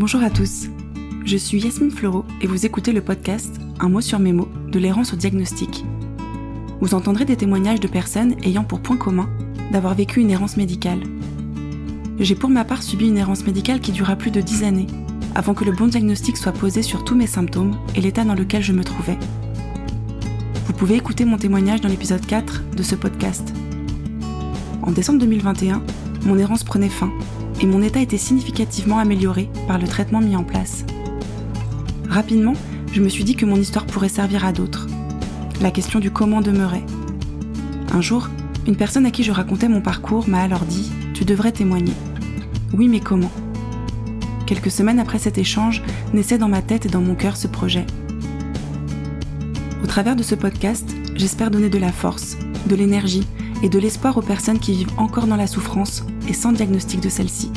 Bonjour à tous. Je suis Yasmine Fleureau et vous écoutez le podcast Un mot sur mes mots de l'errance au diagnostic. Vous entendrez des témoignages de personnes ayant pour point commun d'avoir vécu une errance médicale. J'ai pour ma part subi une errance médicale qui dura plus de 10 années avant que le bon diagnostic soit posé sur tous mes symptômes et l'état dans lequel je me trouvais. Vous pouvez écouter mon témoignage dans l'épisode 4 de ce podcast. En décembre 2021, mon errance prenait fin et mon état était significativement amélioré par le traitement mis en place. Rapidement, je me suis dit que mon histoire pourrait servir à d'autres. La question du comment demeurait. Un jour, une personne à qui je racontais mon parcours m'a alors dit ⁇ Tu devrais témoigner ⁇ Oui, mais comment? Quelques semaines après cet échange, naissait dans ma tête et dans mon cœur ce projet. Au travers de ce podcast, j'espère donner de la force, de l'énergie et de l'espoir aux personnes qui vivent encore dans la souffrance et sans diagnostic de celle-ci.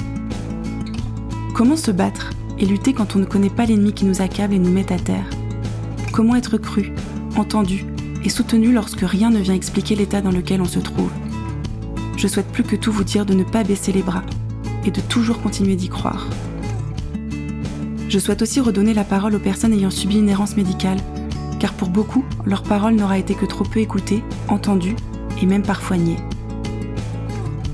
Comment se battre et lutter quand on ne connaît pas l'ennemi qui nous accable et nous met à terre? Comment être cru, entendu et soutenu lorsque rien ne vient expliquer l'état dans lequel on se trouve? Je souhaite plus que tout vous dire de ne pas baisser les bras et de toujours continuer d'y croire. Je souhaite aussi redonner la parole aux personnes ayant subi une errance médicale, car pour beaucoup, leur parole n'aura été que trop peu écoutée, entendue et même parfois niée.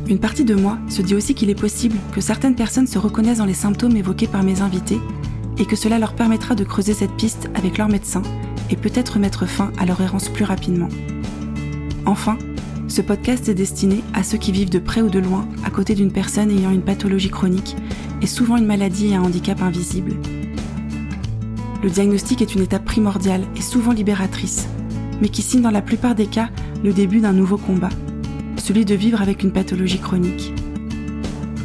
Une partie de moi se dit aussi qu'il est possible que certaines personnes se reconnaissent dans les symptômes évoqués par mes invités et que cela leur permettra de creuser cette piste avec leur médecin et peut-être mettre fin à leur errance plus rapidement. Enfin, ce podcast est destiné à ceux qui vivent de près ou de loin à côté d'une personne ayant une pathologie chronique et souvent une maladie et un handicap invisible. Le diagnostic est une étape primordiale et souvent libératrice, mais qui signe dans la plupart des cas le début d'un nouveau combat celui de vivre avec une pathologie chronique.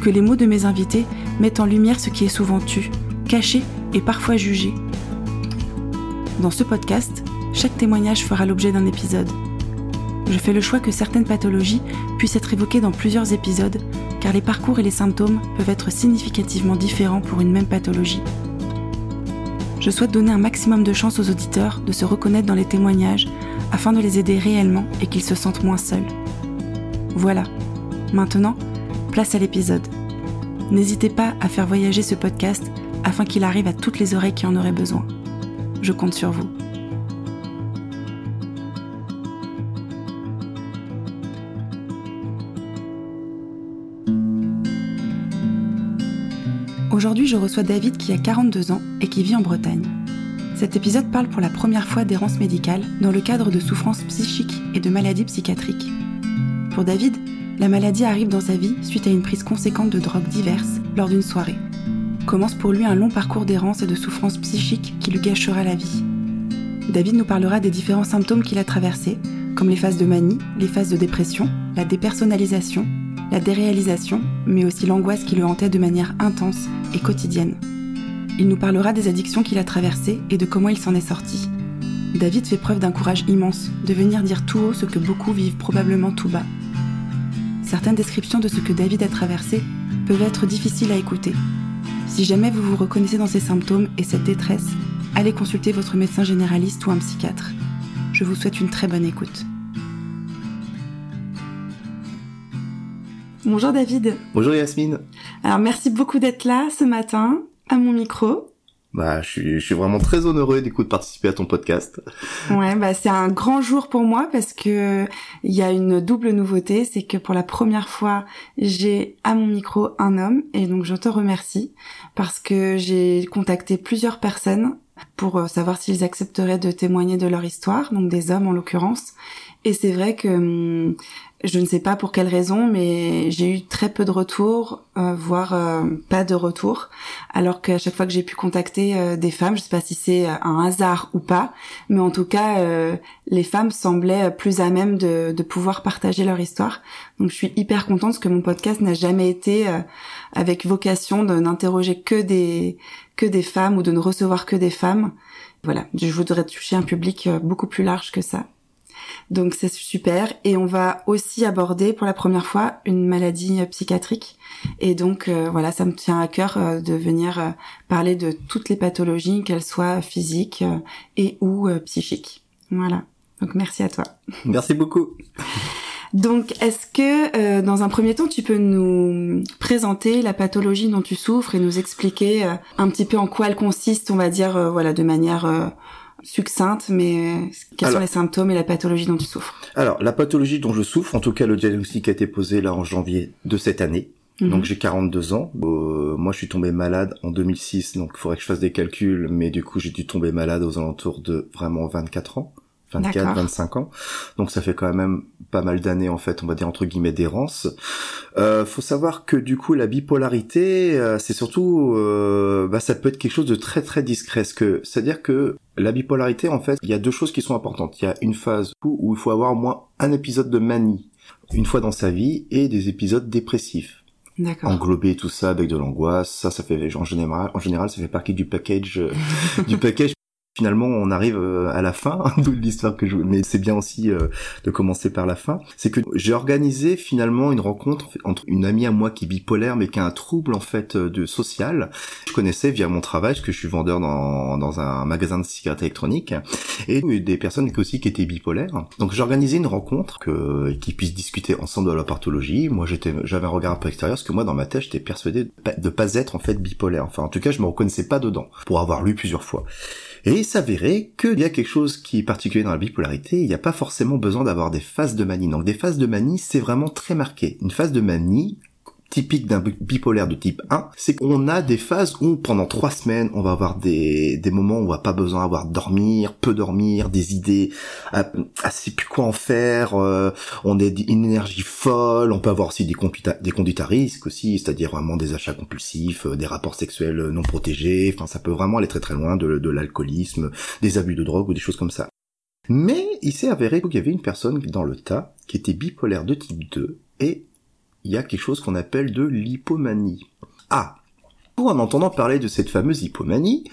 Que les mots de mes invités mettent en lumière ce qui est souvent tu, caché et parfois jugé. Dans ce podcast, chaque témoignage fera l'objet d'un épisode. Je fais le choix que certaines pathologies puissent être évoquées dans plusieurs épisodes, car les parcours et les symptômes peuvent être significativement différents pour une même pathologie. Je souhaite donner un maximum de chance aux auditeurs de se reconnaître dans les témoignages afin de les aider réellement et qu'ils se sentent moins seuls. Voilà. Maintenant, place à l'épisode. N'hésitez pas à faire voyager ce podcast afin qu'il arrive à toutes les oreilles qui en auraient besoin. Je compte sur vous. Aujourd'hui, je reçois David qui a 42 ans et qui vit en Bretagne. Cet épisode parle pour la première fois d'errance médicale dans le cadre de souffrances psychiques et de maladies psychiatriques. Pour David, la maladie arrive dans sa vie suite à une prise conséquente de drogues diverses lors d'une soirée. Commence pour lui un long parcours d'errance et de souffrance psychique qui lui gâchera la vie. David nous parlera des différents symptômes qu'il a traversés, comme les phases de manie, les phases de dépression, la dépersonnalisation, la déréalisation, mais aussi l'angoisse qui le hantait de manière intense et quotidienne. Il nous parlera des addictions qu'il a traversées et de comment il s'en est sorti. David fait preuve d'un courage immense de venir dire tout haut ce que beaucoup vivent probablement tout bas certaines descriptions de ce que David a traversé peuvent être difficiles à écouter. Si jamais vous vous reconnaissez dans ces symptômes et cette détresse, allez consulter votre médecin généraliste ou un psychiatre. Je vous souhaite une très bonne écoute. Bonjour David. Bonjour Yasmine. Alors merci beaucoup d'être là ce matin à mon micro. Bah, je suis, je suis vraiment très honoré du coup de participer à ton podcast. Ouais, bah c'est un grand jour pour moi parce que il y a une double nouveauté, c'est que pour la première fois, j'ai à mon micro un homme et donc je te remercie parce que j'ai contacté plusieurs personnes pour euh, savoir s'ils accepteraient de témoigner de leur histoire, donc des hommes en l'occurrence. Et c'est vrai que hum, je ne sais pas pour quelle raison, mais j'ai eu très peu de retours, euh, voire euh, pas de retours. Alors qu'à chaque fois que j'ai pu contacter euh, des femmes, je sais pas si c'est un hasard ou pas, mais en tout cas, les femmes semblaient plus à même de, pouvoir partager leur histoire. Donc je suis hyper contente parce que mon podcast n'a jamais été avec vocation de n'interroger que des que des femmes ou de ne recevoir que des femmes. Voilà, je voudrais toucher un public beaucoup plus large que ça. Donc c'est super. Et on va aussi aborder pour la première fois une maladie euh, psychiatrique. Et donc euh, voilà, ça me tient à cœur euh, de venir parler de toutes les pathologies, qu'elles soient physiques et ou psychiques. Voilà. Donc merci à toi. Merci beaucoup. Donc, est-ce que euh, dans un premier temps, tu peux nous présenter la pathologie dont tu souffres et nous expliquer euh, un petit peu en quoi elle consiste, on va dire, euh, voilà, de manière succincte, mais quels sont les symptômes et la pathologie dont tu souffres? Alors, la pathologie dont je souffre, en tout cas, le diagnostic a été posé là en janvier de cette année. Mhm. Donc j'ai 42 ans. moi je suis tombé malade en 2006, donc il faudrait que je fasse des calculs, mais du coup j'ai dû tomber malade aux alentours de vraiment 24 ans. 24, 25 ans. Donc ça fait quand même pas mal d'années en fait, on va dire entre guillemets d'errance. Euh, faut savoir que du coup la bipolarité, euh, c'est surtout, euh, bah, ça peut être quelque chose de très très discret. C'est-à-dire que la bipolarité en fait, il y a deux choses qui sont importantes. Il y a une phase où, il faut avoir au moins un épisode de manie une fois dans sa vie et des épisodes dépressifs. Englober tout ça avec de l'angoisse, ça, ça fait en général, en général, ça fait partie du package, du package finalement on arrive euh, à la fin de l'histoire que je mais c'est bien aussi euh, de commencer par la fin. C'est que j'ai organisé finalement une rencontre entre une amie à moi qui est bipolaire mais qui a un trouble en fait euh, de social. Je connaissais via mon travail parce que je suis vendeur dans, dans un magasin de cigarettes électroniques et des personnes aussi qui étaient bipolaires. Donc j'ai organisé une rencontre que qui puisse discuter ensemble de la pathologie. Moi j'étais j'avais un regard un peu extérieur parce que moi dans ma tête j'étais persuadé de pas, de pas être en fait bipolaire. Enfin en tout cas je me reconnaissais pas dedans pour avoir lu plusieurs fois et il s'avérait qu'il y a quelque chose qui est particulier dans la bipolarité, il n'y a pas forcément besoin d'avoir des phases de manie. Donc des phases de manie, c'est vraiment très marqué. Une phase de manie, typique d'un bipolaire de type 1, c'est qu'on a des phases où pendant trois semaines, on va avoir des, des moments où on va pas besoin d'avoir dormir, peu dormir, des idées, assez plus quoi en faire, euh, on a une énergie folle, on peut avoir aussi des conduites à, à risque aussi, c'est-à-dire vraiment des achats compulsifs, euh, des rapports sexuels non protégés, enfin ça peut vraiment aller très très loin de, de l'alcoolisme, des abus de drogue ou des choses comme ça. Mais il s'est avéré qu'il y avait une personne dans le tas qui était bipolaire de type 2 et il y a quelque chose qu'on appelle de l'hypomanie. Ah, en entendant parler de cette fameuse hypomanie,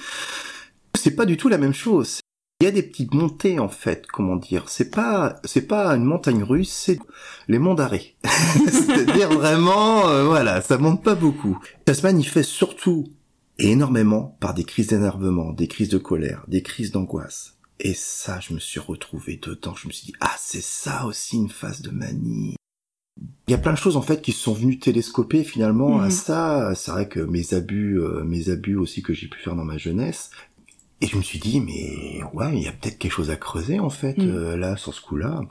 c'est pas du tout la même chose. Il y a des petites montées en fait, comment dire. C'est pas, c'est pas une montagne russe, c'est les monts d'arrêt. C'est-à-dire vraiment, euh, voilà, ça monte pas beaucoup. Ça se manifeste surtout et énormément par des crises d'énervement, des crises de colère, des crises d'angoisse. Et ça, je me suis retrouvé dedans. Je me suis dit, ah, c'est ça aussi une phase de manie. Il y a plein de choses en fait qui sont venues télescoper finalement à mhm. ça. C'est vrai que mes abus, euh, mes abus aussi que j'ai pu faire dans ma jeunesse. Et je me suis dit mais ouais, il y a peut-être quelque chose à creuser en fait mhm. euh, là sur ce coup-là.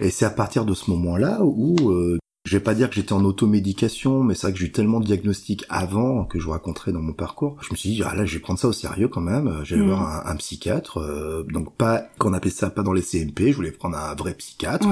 Et c'est à partir de ce moment-là où euh, je vais pas dire que j'étais en automédication, mais c'est vrai que j'ai eu tellement de diagnostics avant que je vous raconterai dans mon parcours. Je me suis dit, ah là, je vais prendre ça au sérieux quand même. J'allais mm. voir un, psychiatre, euh, donc pas qu'on appelle ça pas dans les CMP. Je voulais prendre un vrai psychiatre.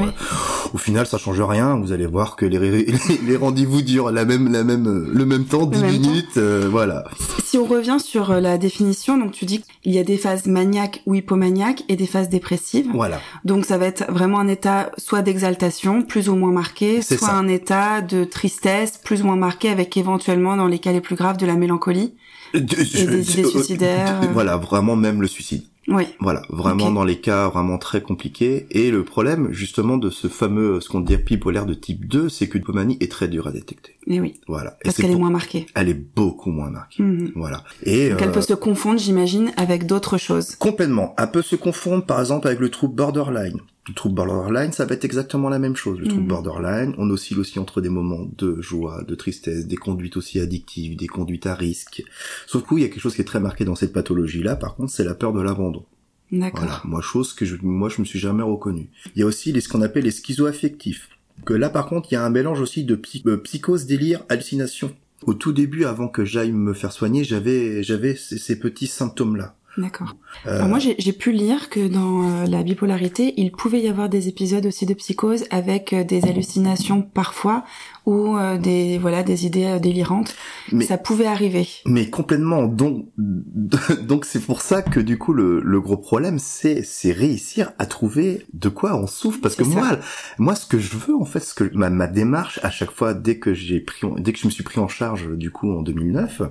Au final, ça change rien. Vous allez voir que les, les, rendez-vous durent la même, la même, le même temps, 10 minutes, euh, voilà. Si on revient sur euh, la définition, donc tu dis qu'il y a des phases maniaques ou hypomaniaques et des phases dépressives. Voilà. Donc ça va être vraiment un état soit d'exaltation, plus ou moins marqué, soit un état de tristesse plus ou moins marqué avec éventuellement dans les cas les plus graves de la mélancolie et des idées suicidaires. Voilà, vraiment même le suicide. Oui. Voilà, vraiment dans les cas vraiment très compliqués. Et le problème, justement, de ce fameux, ce qu'on dit bipolaire de type 2, c'est que l'hypomanie est très dure à détecter. Et oui. Voilà. Parce qu'elle est moins marquée. Elle est beaucoup moins marquée. Mhm. Voilà. Et Donc elle peut euh, se confondre, j'imagine, avec d'autres choses. Complètement. Elle peut se confondre, par exemple, avec le trouble borderline. Le trouble borderline, ça va être exactement la même chose. Le trouble mhm. borderline, on oscille aussi entre des moments de joie, de tristesse, des conduites aussi addictives, des conduites à risque. Sauf que il y a quelque chose qui est très marqué dans cette pathologie-là, par contre, c'est la peur de l'abandon. D'accord. Voilà. Moi, chose que je, moi, je me suis jamais reconnu. Il y a aussi les, ce qu'on appelle les schizoaffectifs. Que là, par contre, il y a un mélange aussi de euh, psychose, délire, hallucination. Au tout début, avant que j'aille me faire soigner, j'avais, j'avais ces petits symptômes-là. D'accord. Euh, moi, j'ai pu lire que dans euh, la bipolarité, il pouvait y avoir des épisodes aussi de psychose avec euh, des hallucinations parfois ou des voilà des idées délirantes. Mais, ça pouvait arriver. Mais complètement. Donc donc c'est pour ça que du coup le, le gros problème c'est c'est réussir à trouver de quoi on souffre parce que moi moi ce que je veux en fait ce que ma, ma démarche à chaque fois dès que j'ai pris dès que je me suis pris en charge du coup en 2009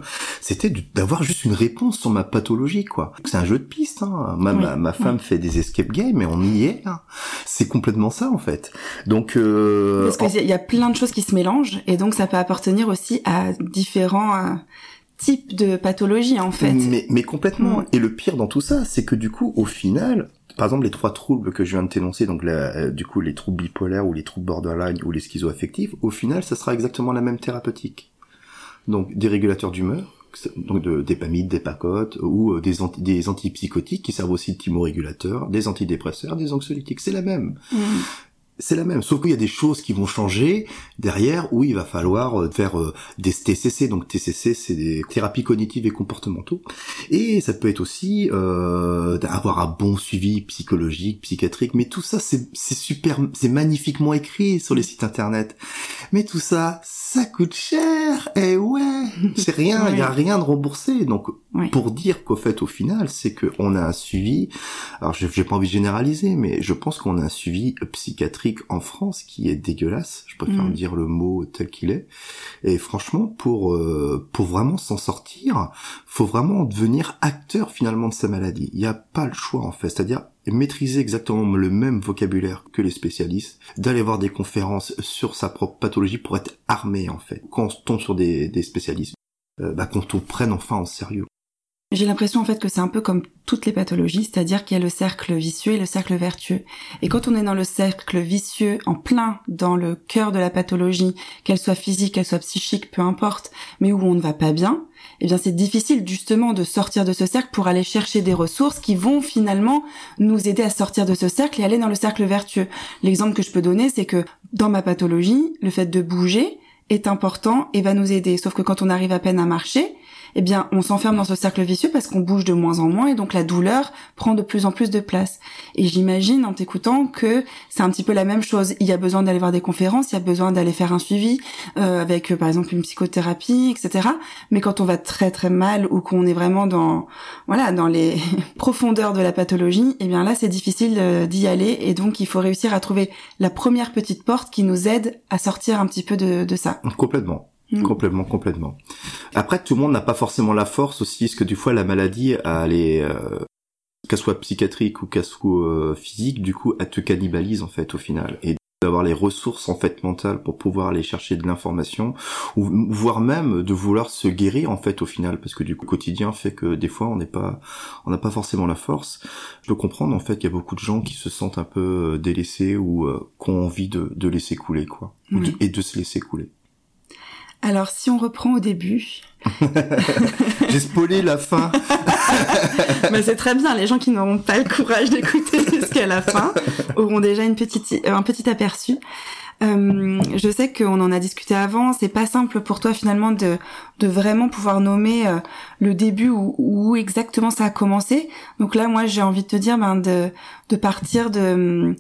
c'était d'avoir juste une réponse sur ma pathologie quoi c'est un jeu de piste. Hein. Ma, ma, femme fait des escape games et on y est. Hein. C'est complètement ça en fait. Donc euh, parce qu'il y a plein de choses qui se mélangent et donc ça peut appartenir aussi à différents euh, type de pathologie en fait. Mais, mais complètement. Et le pire dans tout ça, c'est que du coup, au final, par exemple, les trois troubles que je viens de t'énoncer, donc euh, du coup les troubles bipolaires ou les troubles borderline ou les schizoaffectifs, au final, ça sera exactement la même thérapeutique. Donc des régulateurs d'humeur, donc de dépamide, des pacotes ou euh, des, des antipsychotiques qui servent aussi de thymorégulateurs, des antidépresseurs, des anxiolytiques, c'est la même. Mmh c'est la même, sauf qu'il y a des choses qui vont changer derrière où il va falloir euh, faire euh, des TCC. Donc TCC, c'est des thérapies cognitives et comportementaux, et ça peut être aussi euh, d'avoir un bon suivi psychologique, psychiatrique. Mais tout ça, c'est super, c'est magnifiquement écrit sur les sites internet. Mais tout ça, ça coûte cher. Et eh ouais, c'est rien, il y a rien de remboursé. Donc pour dire qu'au fait, au final, c'est qu'on a un suivi. Alors j'ai pas envie de généraliser, mais je pense qu'on a un suivi psychiatrique en France qui est dégueulasse. Je préfère mm. dire le mot tel qu'il est. Et franchement, pour euh, pour vraiment s'en sortir, faut vraiment devenir acteur finalement de sa maladie. Il n'y a pas le choix en fait. C'est-à-dire maîtriser exactement le même vocabulaire que les spécialistes, d'aller voir des conférences sur sa propre pathologie pour être armé en fait. Quand on tombe sur des, spécialistes, euh, bah, qu'on on prenne enfin en sérieux. J'ai l'impression en fait que c'est un peu comme toutes les pathologies, c'est-à-dire qu'il y a le cercle vicieux et le cercle vertueux. Et quand on est dans le cercle vicieux, en plein dans le cœur de la pathologie, qu'elle soit physique, qu'elle soit psychique, peu importe, mais où on ne va pas bien, eh bien c'est difficile justement de sortir de ce cercle pour aller chercher des ressources qui vont finalement nous aider à sortir de ce cercle et aller dans le cercle vertueux. L'exemple que je peux donner, c'est que dans ma pathologie, le fait de bouger est important et va nous aider. Sauf que quand on arrive à peine à marcher, eh bien, on s'enferme dans ce cercle vicieux parce qu'on bouge de moins en moins et donc la douleur prend de plus en plus de place. Et j'imagine en t'écoutant que c'est un petit peu la même chose. Il y a besoin d'aller voir des conférences, il y a besoin d'aller faire un suivi euh, avec, euh, par exemple, une psychothérapie, etc. Mais quand on va très très mal ou qu'on est vraiment dans, voilà, dans les profondeurs de la pathologie, eh bien là, c'est difficile euh, d'y aller et donc il faut réussir à trouver la première petite porte qui nous aide à sortir un petit peu de, de ça. Complètement. Mm. Complètement, complètement. Après, tout le monde n'a pas forcément la force aussi, parce que du fois la maladie, elle est, euh, qu'elle soit psychiatrique ou qu'elle soit euh, physique, du coup, elle te cannibalise en fait au final. Et d'avoir les ressources en fait mentales pour pouvoir aller chercher de l'information ou voire même de vouloir se guérir en fait au final parce que du coup quotidien fait que des fois on n'est pas on n'a pas forcément la force je peux comprendre en fait qu'il y a beaucoup de gens qui se sentent un peu euh, délaissés ou euh, qui ont envie de, de laisser couler quoi et de se laisser couler alors, si on reprend au début. J'ai spoilé la fin. Mais c'est très bien. Les gens qui n'auront pas le courage d'écouter jusqu'à la fin auront déjà une petite, euh, un petit aperçu. Euh, je sais qu'on en a discuté avant. C'est pas simple pour toi finalement de, de vraiment pouvoir nommer euh, le début où, où, exactement ça a commencé. Donc là, moi, j'ai envie de te dire ben, de, de partir de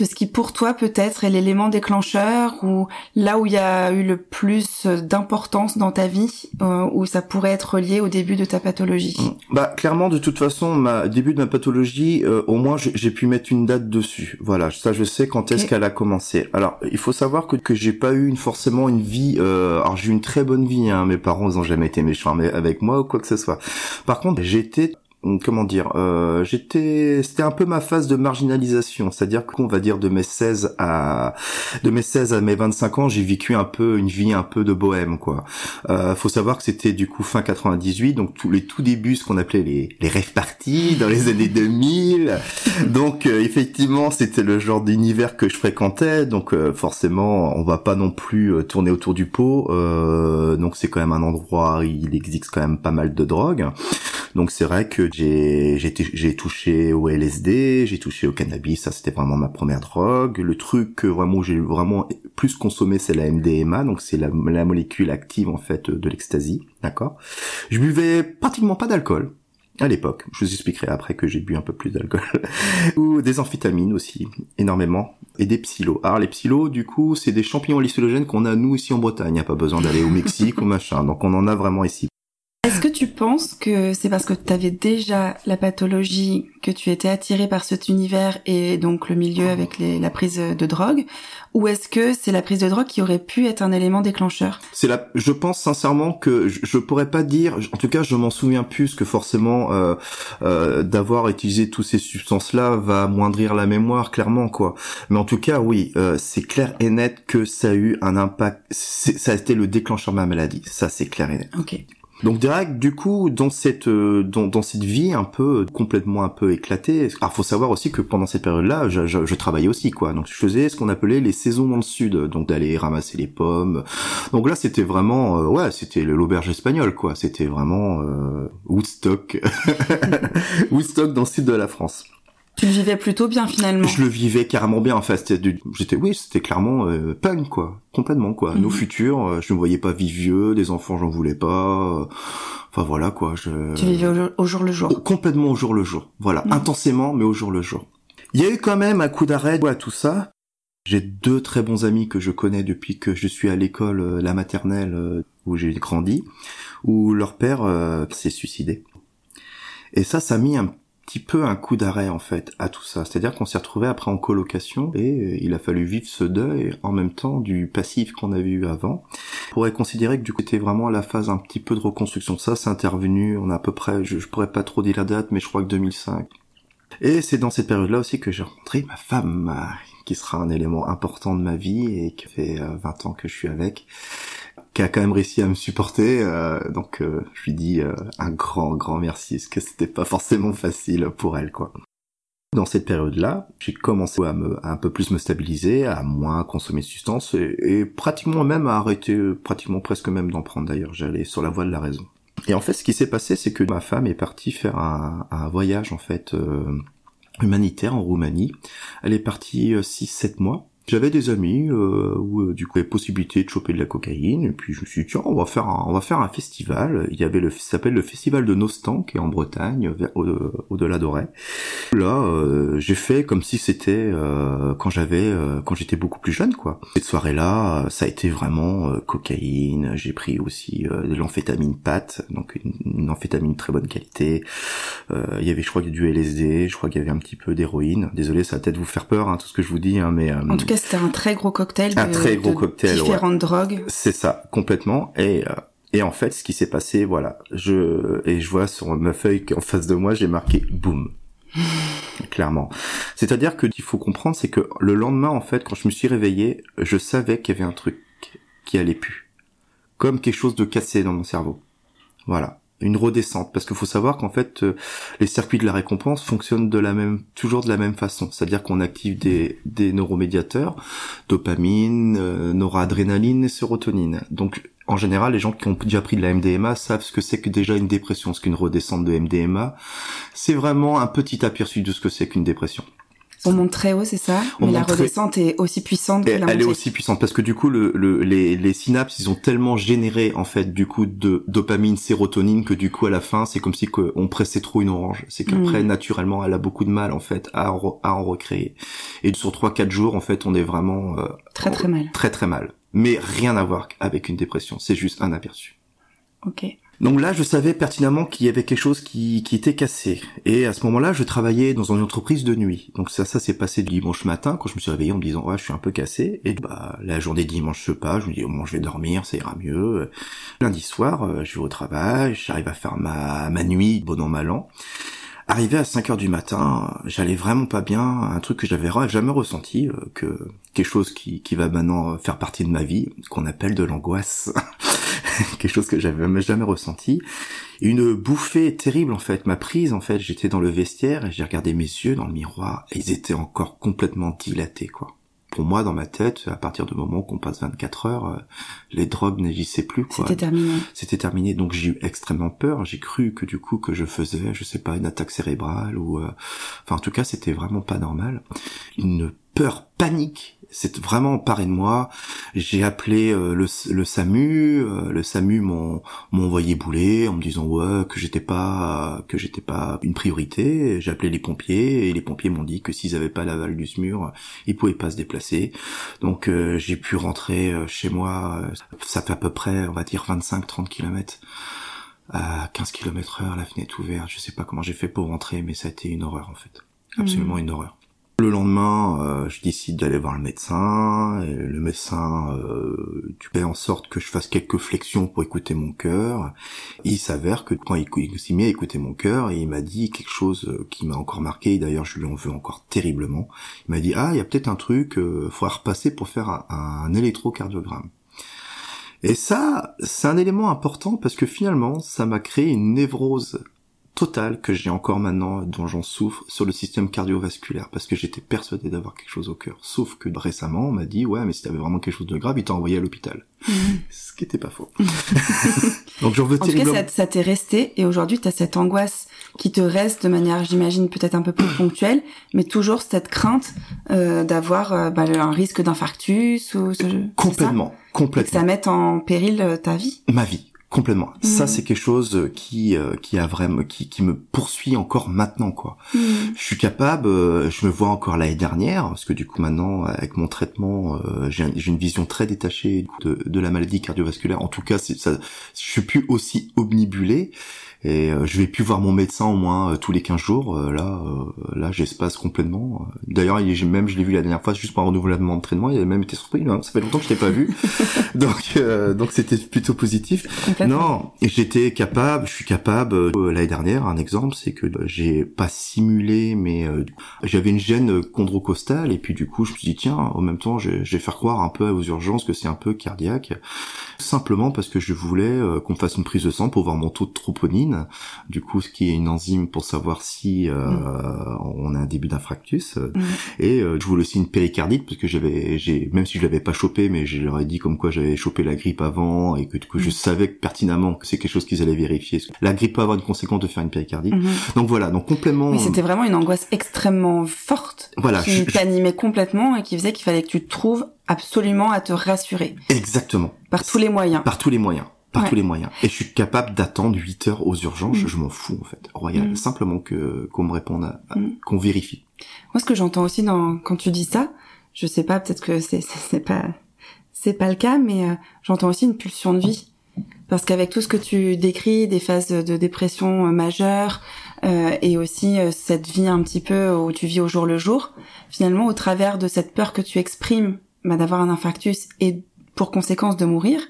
de ce qui pour toi peut-être est l'élément déclencheur ou là où il y a eu le plus d'importance dans ta vie euh, où ça pourrait être lié au début de ta pathologie? Mm. Bah clairement de toute façon ma début de ma pathologie euh, au moins j'ai pu mettre une date dessus. Voilà, ça je sais quand est-ce qu'elle a commencé. Alors, il faut savoir que que j'ai pas eu une, forcément une vie euh, alors j'ai eu une très bonne vie hein, mes parents ont jamais été méchants avec moi ou quoi que ce soit. Par contre, été comment dire euh, j'étais c'était un peu ma phase de marginalisation. C'est-à-dire qu'on va dire de mes 16 à de mes 16 à mes 25 ans j'ai vécu un peu une vie un peu de bohème quoi. Euh, faut savoir que c'était du coup fin 98 donc tous les tout débuts ce qu'on appelait les les rêves parties dans les années 2000 donc euh, effectivement c'était le genre d'univers que je fréquentais. Donc euh, forcément on va pas non plus euh, tourner autour du pot. Donc c'est quand même un endroit il existe quand même pas mal de drogues donc c'est vrai que j'ai touché au LSD, j'ai touché au cannabis, ça c'était vraiment ma première drogue. Le truc que vraiment j'ai vraiment plus consommé c'est la MDMA, donc c'est la, molécule active en fait de l'ecstasy, d'accord? Je buvais pratiquement pas d'alcool à l'époque. Je vous expliquerai après que j'ai bu un peu plus d'alcool. Ou des amphétamines aussi, énormément. Et des psylos. Alors les psylos, du coup, c'est des champignons hallucinogènes qu'on a nous ici en Bretagne. N'y a pas besoin d'aller au Mexique ou machin. Donc on en a vraiment ici. Est-ce que tu penses que c'est parce que tu avais déjà la pathologie que tu étais attiré par cet univers et donc le milieu avec la prise de drogue ou est-ce que c'est la prise de drogue qui aurait pu être un élément déclencheur? C'est la je pense sincèrement que je, je, pourrais pas dire en tout cas je m'en souviens plus que forcément euh, euh, d'avoir utilisé toutes ces substances là va amoindrir la mémoire clairement quoi. Mais en tout cas oui, euh, c'est clair et net que ça a eu un impact ça a été le déclencheur de ma maladie. Ça c'est clair et net. OK. Donc direct, du coup, dans cette euh, dans, cette vie un peu complètement un peu éclatée. Alors faut savoir aussi que pendant cette période-là, je, je, je, travaillais aussi quoi. Donc je faisais ce qu'on appelait les saisons dans le sud, donc d'aller ramasser les pommes. Donc là, c'était vraiment euh, ouais, c'était l'auberge espagnole quoi. C'était vraiment euh, Woodstock, Woodstock dans le sud de la France. Tu le vivais plutôt bien finalement. Je le vivais carrément bien. En fait, j'étais, oui, c'était clairement euh, punk quoi, complètement quoi. Nos mhm. futurs, euh, je ne voyais pas vivre vieux, des enfants, j'en voulais pas. Enfin voilà quoi. Je... Tu vivais au jour, le jour. complètement au jour le jour. Voilà, mhm. intensément, mais au jour le jour. Il y a eu quand même un coup d'arrêt à tout ça. J'ai deux très bons amis que je connais depuis que je suis à l'école, euh, la maternelle où j'ai grandi, où leur père s'est suicidé. Et ça, ça a mis un petit peu un coup d'arrêt en fait à tout ça. C'est-à-dire qu'on s'est retrouvé après en colocation et il a fallu vivre ce deuil en même temps du passif qu'on avait eu avant. On pourrait considérer que du coup c'était vraiment à la phase un petit peu de reconstruction. Ça c'est intervenu, on a à peu près, je, pourrais pas trop dire la date, mais je crois que 2005. Et c'est dans cette période-là aussi que j'ai rencontré ma femme, qui sera un élément important de ma vie et qui fait 20 euh, ans que je suis avec qui a quand même réussi à me supporter. Euh, donc euh, je lui dis euh, un grand grand merci parce que c'était pas forcément facile pour elle quoi. Dans cette période-là, j'ai commencé à, me, un peu plus me stabiliser, à moins consommer de substances et, pratiquement même à arrêter, pratiquement presque même d'en prendre d'ailleurs. J'allais sur la voie de la raison. Et en fait, ce qui s'est passé, c'est que ma femme est partie faire un, un voyage en fait humanitaire en Roumanie. Elle est partie 6-7 mois j'avais des amis euh, où euh, du coup il y avait possibilité de choper de la cocaïne et puis je me suis dit tiens on va faire un, on va faire un festival. Il y avait le s'appelle le festival de Nostan qui est en Bretagne au-delà d'Auray. Là euh, j'ai fait comme si c'était euh, quand j'avais quand j'étais beaucoup plus jeune quoi. Cette soirée là ça a été vraiment cocaïne. J'ai pris aussi de l'amphétamine pâte donc une, une, amphétamine très bonne qualité. il y avait je crois du LSD, je crois qu'il y avait un petit peu d'héroïne. Désolé ça va peut-être vous faire peur hein, tout ce que je vous dis hein, mais en tout cas c'était un très gros cocktail de, un très gros cocktail, différentes drogues. C'est ça, complètement. Et euh, et en fait, ce qui s'est passé, voilà, je et je vois sur ma feuille qu'en face de moi, j'ai marqué boum. Clairement. C'est-à-dire que il faut comprendre, c'est que le lendemain, en fait, quand je me suis réveillé, je savais qu'il y avait un truc qui allait plus, comme quelque chose de cassé dans mon cerveau. Voilà une redescente. Parce qu'il faut savoir qu'en fait euh, les circuits de la récompense fonctionnent de la même toujours de la même façon. C'est-à-dire qu'on active des, des neuromédiateurs dopamine euh, noradrénaline et sérotonine. Donc en général les gens qui ont déjà pris de la MDMA savent ce que c'est que déjà une dépression ce qu'une redescente de MDMA c'est vraiment un petit aperçu de ce que c'est qu'une dépression on monte très haut, c'est ça Mais la redescente est aussi puissante que la Elle est aussi puissante parce que du coup, le, le, les, les, synapses, ils ont tellement généré en fait du coup de dopamine, sérotonine que du coup à la fin, c'est comme si on pressait trop une orange. C'est qu'après, mm. naturellement, elle a beaucoup de mal en fait à en, à en recréer. Et sur trois quatre jours, en fait, on est vraiment euh, très très mal. Très très mal. Mais rien à voir avec une dépression. C'est juste un aperçu. Ok. Donc là, je savais pertinemment qu'il y avait quelque chose qui, était cassé. Et à ce moment-là, je travaillais dans une entreprise de nuit. Donc ça, ça s'est passé dimanche matin quand je me suis réveillé en me disant ouais, je suis un peu cassé. Et bah la journée dimanche se passe, je me dis au moins je vais dormir, ça ira mieux. Lundi soir, euh, je vais au travail, j'arrive à faire ma, nuit bon an mal an. Arrivé à 5 heures du matin, j'allais vraiment pas bien, un truc que j'avais jamais ressenti, euh, que quelque chose qui va maintenant faire partie de ma vie, qu'on appelle de l'angoisse. quelque chose que j'avais jamais ressenti. Une bouffée terrible en fait m'a prise en fait. J'étais dans le vestiaire et j'ai regardé mes yeux dans le miroir et ils étaient encore complètement dilatés quoi. Pour moi, dans ma tête, à partir du moment qu'on passe 24 heures, euh, les drogues n'agissaient plus. quoi. C'était terminé. C'était terminé. Donc j'ai eu extrêmement peur. J'ai cru que du coup que je faisais, je sais pas, une attaque cérébrale ou, euh, enfin en tout cas, c'était vraiment pas normal. Une peur panique c'est vraiment paré de moi. J'ai appelé euh, le, le, SAMU, euh, le SAMU m'ont envoyé bouler en me disant ouais que j'étais pas que j'étais pas une priorité. J'ai appelé les pompiers et les pompiers m'ont dit que s'ils avaient pas l'aval du SMUR, ils pouvaient pas se déplacer. Donc euh, j'ai pu rentrer chez moi. Ça fait à peu près, on va dire 25-30 kilomètres à 15 km heure, la fenêtre ouverte. Je sais pas comment j'ai fait pour rentrer, mais ça a été une horreur en fait. Absolument mmh. une horreur. Le lendemain, euh, je décide d'aller voir le médecin. Et le médecin, euh, tu fais en sorte que je fasse quelques flexions pour écouter mon cœur. il s'avère que quand il, s'est mis à écouter mon cœur, il m'a dit quelque chose euh, qui m'a encore marqué. D'ailleurs, je lui en veux encore terriblement. Il m'a dit ah, il y a peut-être un truc, euh, faut repasser pour faire un électrocardiogramme. Et ça, c'est un élément important parce que finalement, ça m'a créé une névrose totale que j'ai encore maintenant, dont j'en souffre, sur le système cardiovasculaire, parce que j'étais persuadé d'avoir quelque chose au cœur. Sauf que récemment, on m'a dit, ouais, mais si t'avais vraiment quelque chose de grave, il t'a envoyé à l'hôpital. Mhm. Ce qui était pas faux. Donc j'en veux En tout cas, ça, ça t'est resté, et aujourd'hui, t'as cette angoisse qui te reste de manière, j'imagine, peut-être un peu plus ponctuelle, mais toujours cette crainte euh, d'avoir euh, bah, un risque d'infarctus ou ce, complètement, complètement. Et que ça mette en péril euh, ta vie? Ma vie. Complètement. Ça, mmh. c'est quelque chose qui euh, qui a vraiment qui, qui me poursuit encore maintenant quoi. Mmh. Je suis capable, euh, je me vois encore l'année dernière parce que du coup maintenant avec mon traitement, euh, j'ai une vision très détachée de, de la maladie cardiovasculaire. En tout cas, c'est ça, je suis plus aussi omnibulé et euh, je vais plus voir mon médecin au moins euh, tous les 15 jours euh, là là j'espace complètement. D'ailleurs même je l'ai vu la dernière fois juste pour un renouvellement d'entraînement il a même été surpris. Hein, ça fait longtemps que je t'ai pas vu. Donc donc c'était plutôt positif. Non j'étais capable je suis capable l'année dernière un exemple c'est que j'ai pas simulé mais j'avais une gêne chondrocostale et puis du coup je me suis dit tiens en même temps je, je vais faire croire un peu aux urgences que c'est un peu cardiaque. Simplement parce que je voulais qu'on fasse une prise de sang pour voir mon taux de troponine du coup, ce qui est une enzyme pour savoir si euh, mm. on a un début d'infractus. Mm. Et euh, je voulais aussi une péricardite parce que j'avais, j'ai, même si je l'avais pas chopé, mais je leur ai dit comme quoi j'avais chopé la grippe avant et que du coup je mm. savais pertinemment que c'est quelque chose qu'ils allaient vérifier. La grippe peut avoir une conséquence de faire une péricardite. Mm-hmm. Donc voilà, donc complètement. Mais c'était vraiment une angoisse extrêmement forte voilà, qui t'animait complètement et qui faisait qu'il fallait que tu trouves absolument à te rassurer. Exactement. Par tous les moyens. Par tous les moyens par tous les moyens. Et je suis capable d'attendre 8 heures aux urgences, mm. je m'en fous en fait. Royal, mm. simplement que qu'on me réponde, à, mm. qu'on vérifie. Moi, ce que j'entends aussi dans quand tu dis ça, je sais pas, peut-être que c'est c'est pas c'est pas le cas, mais euh, j'entends aussi une pulsion de vie. Parce qu'avec tout ce que tu décris, des phases de dépression euh, majeures, euh, et aussi cette vie un petit peu où tu vis au jour le jour, finalement, au travers de cette peur que tu exprimes bah, d'avoir un infarctus et pour conséquence de mourir,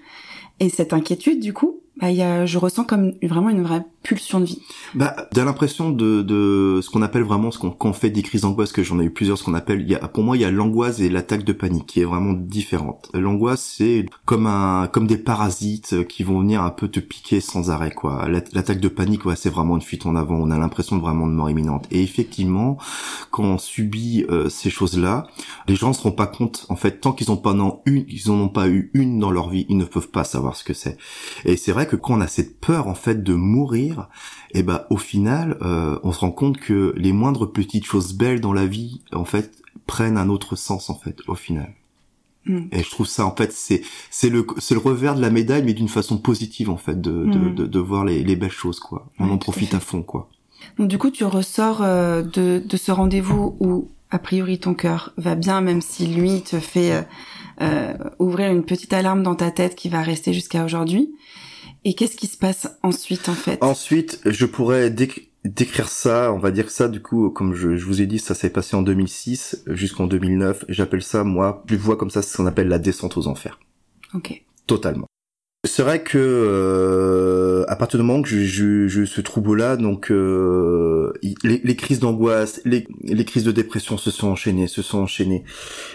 et cette inquiétude, du coup, bah, y a, je ressens comme vraiment une vraie pulsion de vie. Bah, t'as l'impression de, de ce qu'on appelle vraiment ce qu'on fait des crises d'angoisse, que j'en ai eu plusieurs, ce qu'on appelle, y a, pour moi, il y a l'angoisse et l'attaque de panique qui est vraiment différente. L'angoisse, c'est comme un, comme des parasites qui vont venir un peu te piquer sans arrêt, quoi. L'attaque de panique, ouais, c'est vraiment une fuite en avant. On a l'impression vraiment de mort imminente. Et effectivement, quand on subit euh, ces choses-là, les gens ne se rendent pas compte. En fait, tant qu'ils ont pas non une, ils en ont pas eu une dans leur vie, ils ne peuvent pas savoir ce que c'est. Et c'est vrai que quand on a cette peur, en fait, de mourir et ben au final, euh, on se rend compte que les moindres petites choses belles dans la vie, en fait, prennent un autre sens en fait au final. Hmm. Et je trouve ça en fait c'est c'est le c'est le revers de la médaille mais d'une façon positive en fait de de, de, voir les, les belles choses quoi. On en profite à, fond quoi. Donc du coup tu ressors euh, de de ce rendez-vous où a priori ton cœur va bien même si lui te fait euh ouvrir une petite alarme dans ta tête qui va rester jusqu'à aujourd'hui. Et qu'est-ce qui se passe ensuite en fait? Ensuite, je pourrais décrire ça, on va dire ça du coup, comme je, vous ai dit, ça s'est passé en 2006 jusqu'en 2009. J'appelle ça, moi, je vois comme ça, c'est ce qu'on appelle la descente aux enfers. Ok. Totalement. C'est vrai que euh, à partir du moment que je, ce trouble-là, donc euh, les, les, crises d'angoisse, les, les, crises de dépression se sont enchaînées, se sont enchaînées,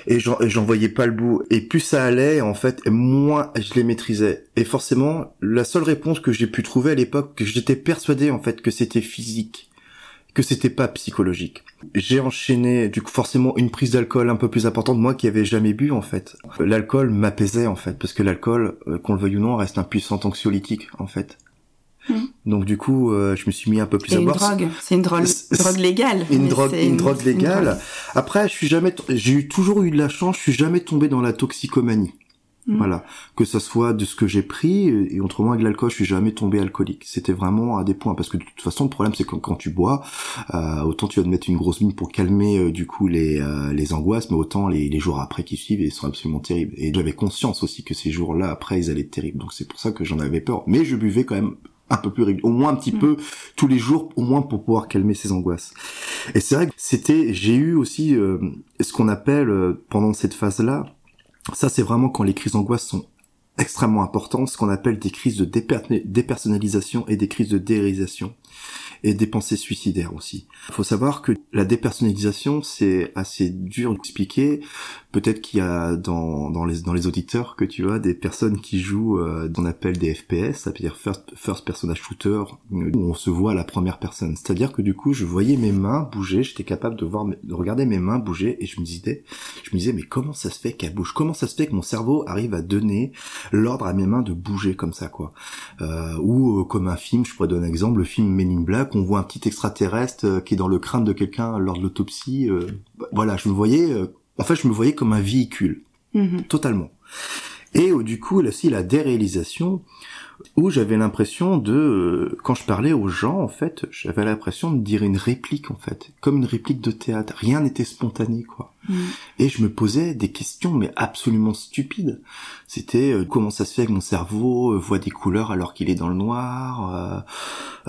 et j'en voyais pas le bout. Et plus ça allait, en fait, moins je les maîtrisais. Et forcément, la seule réponse que j'ai pu trouver à l'époque, que j'étais persuadé en fait que c'était physique que c'était pas psychologique. J'ai enchaîné du coup forcément une prise d'alcool un peu plus importante moi qui avais jamais bu en fait. L'alcool m'apaisait en fait parce que l'alcool euh, qu'on le veuille ou non reste un puissant anxiolytique en fait. Hmm. Donc du coup, euh, je me suis mis un peu plus à boire. Une drogue, c'est une drogue, drogue légale. Une drogue, une, drogue légale. Après, je suis jamais, j'ai toujours eu de la chance, je suis jamais tombé dans la toxicomanie. Mm. Voilà, que ça soit de ce que j'ai pris et autrement avec l'alcool, je suis jamais tombé alcoolique. C'était vraiment à des points parce que de toute façon le problème c'est que quand tu bois, euh, autant tu vas te mettre une grosse mine pour calmer euh, du coup les euh, les angoisses, mais autant les, les jours après qui suivent ils sont absolument terribles. Et j'avais conscience aussi que ces jours-là après ils allaient être terribles. Donc c'est pour ça que j'en avais peur. Mais je buvais quand même un peu plus au moins un petit mm. peu tous les jours, au moins pour pouvoir calmer ces angoisses. Et c'est vrai que c'était, j'ai eu aussi ce qu'on appelle pendant cette phase-là ça, c'est vraiment quand les crises d'angoisse sont extrêmement importantes, ce qu'on appelle des crises de dépersonnalisation et des crises de déréalisation. Et des pensées suicidaires aussi. Il faut savoir que la dépersonnalisation, c'est assez dur d'expliquer. Peut-être qu'il y a dans, dans, les, dans les auditeurs que tu as des personnes qui jouent euh, qu'on appelle des FPS, c'est-à-dire first, first person shooter, où on se voit à la première personne. C'est-à-dire que du coup, je voyais mes mains bouger, j'étais capable de voir, de regarder mes mains bouger, et je me disais, je me disais, mais comment ça se fait qu'elles bougent Comment ça se fait que mon cerveau arrive à donner l'ordre à mes mains de bouger comme ça, quoi? Euh, Ou euh, comme un film, je pourrais donner un exemple, le film Men Black, on voit un petit extraterrestre euh, qui est dans le crâne de quelqu'un lors de l'autopsie. Euh, voilà, je me voyais en fait, je me voyais comme un véhicule, Mhm. totalement. Et euh, du coup, là aussi, la déréalisation, où j'avais l'impression de, euh, quand je parlais aux gens, en fait, j'avais l'impression de dire une réplique, en fait, comme une réplique de théâtre. Rien n'était spontané, quoi. Mhm. Et je me posais des questions, mais absolument stupides. C'était euh, comment ça se fait que mon cerveau euh, voit des couleurs alors qu'il est dans le noir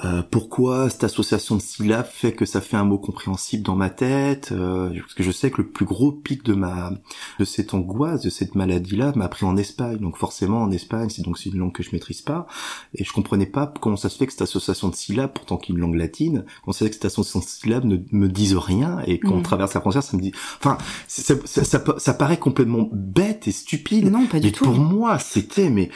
euh, euh, Pourquoi cette association de syllabes fait que ça fait un mot compréhensible dans ma tête euh, Parce que je sais que le plus gros pic de ma de cette angoisse, de cette maladie-là, m'a pris en Espagne. Donc forcément, en Espagne, c'est donc c'est une langue que je maîtrise pas, et je comprenais pas comment ça se fait que cette association de syllabes, pourtant qui est une langue latine, comment ça se fait que cette association de syllabes ne me dise rien, et quand on Mhm. traverse la frontière, ça me dit, enfin, ça, ça, ça, ça paraît complètement bête et stupide. Non, pas du tout. Pour moi, c'était, mais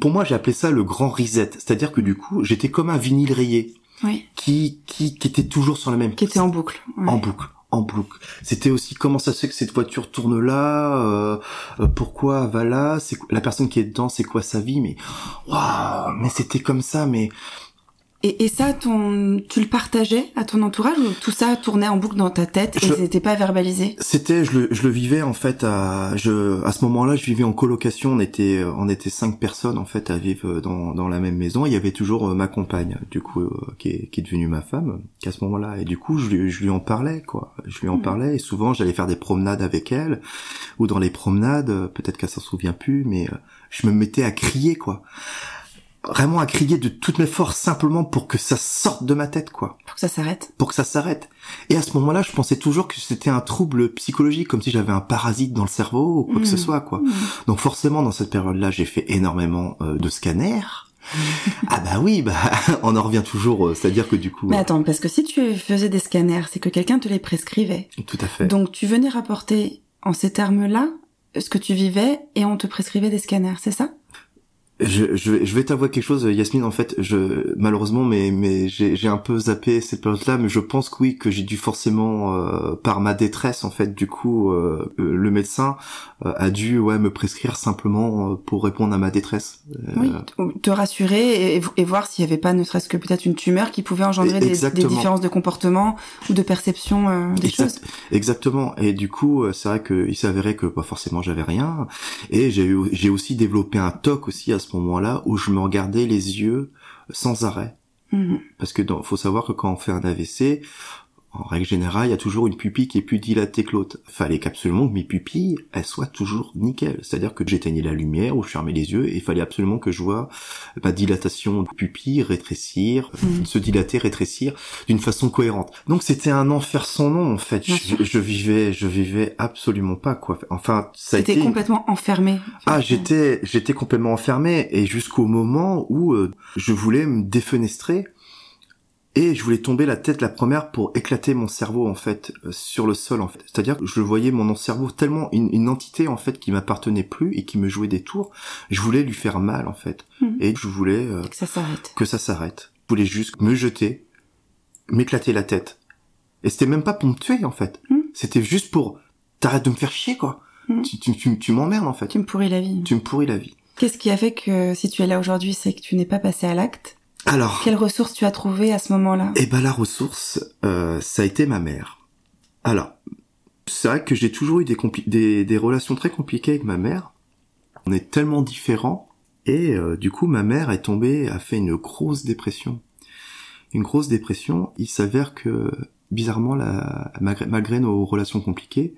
pour moi, j'ai appelé ça le grand reset. C'est-à-dire que du coup, j'étais comme un vinyle rayé Oui. qui, qui, qui était toujours sur la même Qui était en boucle. Ouais. en boucle, en boucle. C'était aussi comment ça se fait que cette voiture tourne là, euh, euh, pourquoi va là, c'est la personne qui est dedans, c'est quoi sa vie, mais waouh, mais c'était comme ça, mais Et, et ça, ton, tu le partageais à ton entourage ou tout ça tournait en boucle dans ta tête et c'était pas verbalisé C'était, je le, je le vivais en fait à, je, à ce moment-là, je vivais en colocation. On était, on était cinq personnes en fait à vivre dans, dans la même maison. Il y avait toujours euh, ma compagne, du coup, euh, qui est, qui est devenue ma femme, qu'à ce moment-là. Et du coup, je, lui- je lui en parlais, quoi. Je lui en Mhm. parlais. Et souvent, j'allais faire des promenades avec elle, ou dans les promenades, euh, peut-être qu'elle s'en souvient plus, mais je me mettais à crier, quoi. Vraiment à crier de toutes mes forces, simplement pour que ça sorte de ma tête, quoi pour que ça s'arrête pour que ça s'arrête. Et à ce moment-là, je pensais toujours que c'était un trouble psychologique, comme si j'avais un parasite dans le cerveau ou quoi que ce Mhm. soit, quoi. Mhm. Donc forcément, dans cette période-là, j'ai fait énormément euh, de scanners. ah bah oui, bah on en revient toujours, euh, c'est-à-dire que du coup, Mais euh, attends, parce que si tu faisais des scanners, c'est que quelqu'un te les prescrivait. tout à fait. Donc tu venais rapporter en ces termes-là ce que tu vivais et on te prescrivait des scanners, c'est ça? Je, je, vais- je vais t'avouer quelque chose, Yasmine. En fait, je malheureusement, mais mais j'ai un peu zappé cette période-là, mais je pense que oui, que j'ai dû forcément euh, par ma détresse, en fait, du coup, euh, le médecin euh, a dû ouais me prescrire simplement euh, pour répondre à ma détresse. Euh, Oui, te rassurer et, et voir s'il y avait pas ne serait-ce que peut-être une tumeur qui pouvait engendrer des, différences de comportement ou de perception euh, des Exact- choses. Exactement. Et du coup, c'est vrai qu'il s'avérait que pas forcément j'avais rien. Et j'ai j'ai aussi développé un toc aussi à ce moment-là où je me regardais les yeux sans arrêt. Mhm. Parce que dans, faut savoir que quand on fait un AVC, en règle générale, il y a toujours une pupille qui est plus dilatée que l'autre. Fallait qu'absolument que mes pupilles, elles soient toujours nickel. C'est-à-dire que j'éteignais la lumière ou je fermais les yeux et il fallait absolument que je vois ma dilatation de pupille rétrécir, Mhm. se dilater, rétrécir d'une façon cohérente. Donc c'était un enfer sans nom en fait. Je, vivais, je vivais absolument pas quoi. Enfin, ça a C'était été complètement enfermé. ah, j'étais, j'étais complètement enfermé et jusqu'au moment où euh, je voulais me défenestrer et je voulais tomber la tête la première pour éclater mon cerveau en fait euh, sur le sol en fait. C'est-à-dire que je voyais mon cerveau tellement une, une entité en fait qui m'appartenait plus et qui me jouait des tours. Je voulais lui faire mal en fait Mhm. et je voulais euh, Que ça s'arrête. que ça s'arrête. Je voulais juste me jeter, m'éclater la tête. Et c'était même pas pour me tuer en fait. Mhm. C'était juste pour t'arrêtes de me faire chier quoi. Mhm. Tu, tu, tu, tu m'emmerdes en fait. Tu me pourris la vie. Tu me pourris la vie. Qu'est-ce qui a fait que si tu es là aujourd'hui, c'est que tu n'es pas passé à l'acte? Alors, Quelles ressources tu as trouvées à ce moment-là? Eh ben la ressource, euh, ça a été ma mère. Alors, c'est vrai que j'ai toujours eu des, des, des relations très compliquées avec ma mère. On est tellement différents. Et euh, du coup, ma mère est tombée, a fait une grosse dépression. Une grosse dépression. Il s'avère que, bizarrement, la, malgré, malgré nos relations compliquées,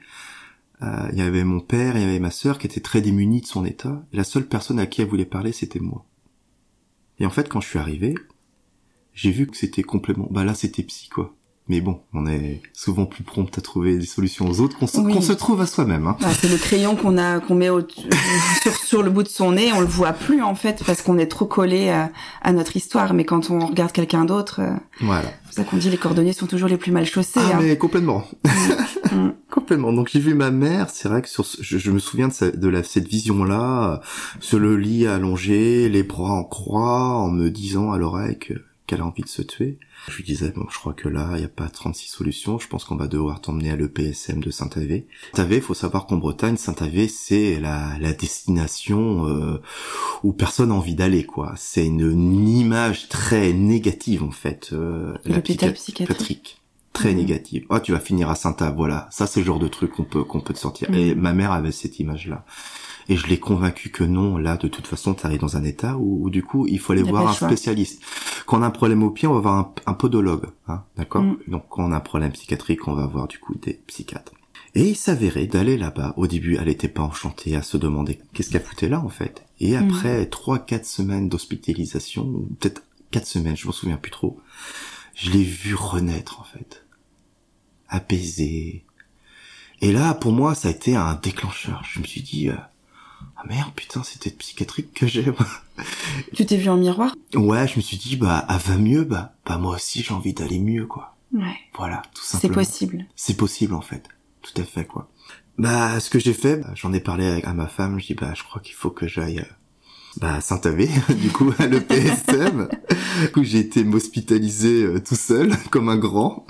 euh, il y avait mon père, il y avait ma sœur qui étaient très démunis de son état. Et la seule personne à qui elle voulait parler, c'était moi. Et en fait, quand je suis arrivé, j'ai vu que c'était complètement, bah là, c'était psy, quoi. Mais bon, on est souvent plus prompt à trouver des solutions aux autres qu'on se, trouve à soi-même. Hein. Bah, c'est le crayon qu'on a qu'on met au, sur, sur le bout de son nez, on le voit plus en fait parce qu'on est trop collé à, à, notre histoire. Mais quand on regarde quelqu'un d'autre, euh, voilà. C'est ça qu'on dit les cordonniers sont toujours les plus mal chaussés. Ah hein. mais complètement, mm. Mm. complètement. Donc j'ai vu ma mère. C'est vrai que sur, je, je, me souviens de, de la, cette vision-là, sur le lit allongé, les bras en croix, en me disant à l'oreille que qu'elle a envie de se tuer. Je lui disais, bon, je crois que là, il n'y a pas 36 solutions, je pense qu'on va devoir t'emmener à l'EPSM de Saint-Avé. Saint-Avé, faut savoir qu'en Bretagne, Saint-Avé, c'est la, la destination euh, où personne n'a envie d'aller, quoi. C'est une, une, image très négative, en fait. Euh, L'hôpital psychiatrique. Très mmh. négative. Oh, tu vas finir à Saint-Avé, voilà. Ça, c'est le genre de truc qu'on peut, qu'on peut te sortir. Mmh. Et ma mère avait cette image-là. Et je l'ai convaincu que non, là, de toute façon, tu arrives dans un état où, où, du coup, il faut aller voir un spécialiste. Quand on a un problème au pied, on va voir un, un podologue, hein, d'accord mm. Donc, quand on a un problème psychiatrique, on va voir du coup des psychiatres. Et il s'avérait d'aller là-bas. Au début, elle était pas enchantée à se demander qu'est-ce qu'elle foutait là, en fait. Et après trois, mm. quatre semaines d'hospitalisation, peut-être quatre semaines, je m'en souviens plus trop, je l'ai vu renaître, en fait. Apaisé. Et là, pour moi, ça a été un déclencheur. Je me suis dit, euh, ah merde, putain, c'était psychiatrique que j'ai. tu t'es vu en miroir? Ouais, je me suis dit, bah, elle va mieux, bah, bah moi aussi j'ai envie d'aller mieux, quoi. Ouais. Voilà, tout simplement. C'est possible. C'est possible, en fait. Tout à fait, quoi. Bah, ce que j'ai fait, bah, j'en ai parlé à ma femme, je dis, bah, je crois qu'il faut que j'aille, euh, bah, Saint-Avé, du coup, à l'EPSM. coup, j'ai été m'hospitaliser euh, tout seul, comme un grand.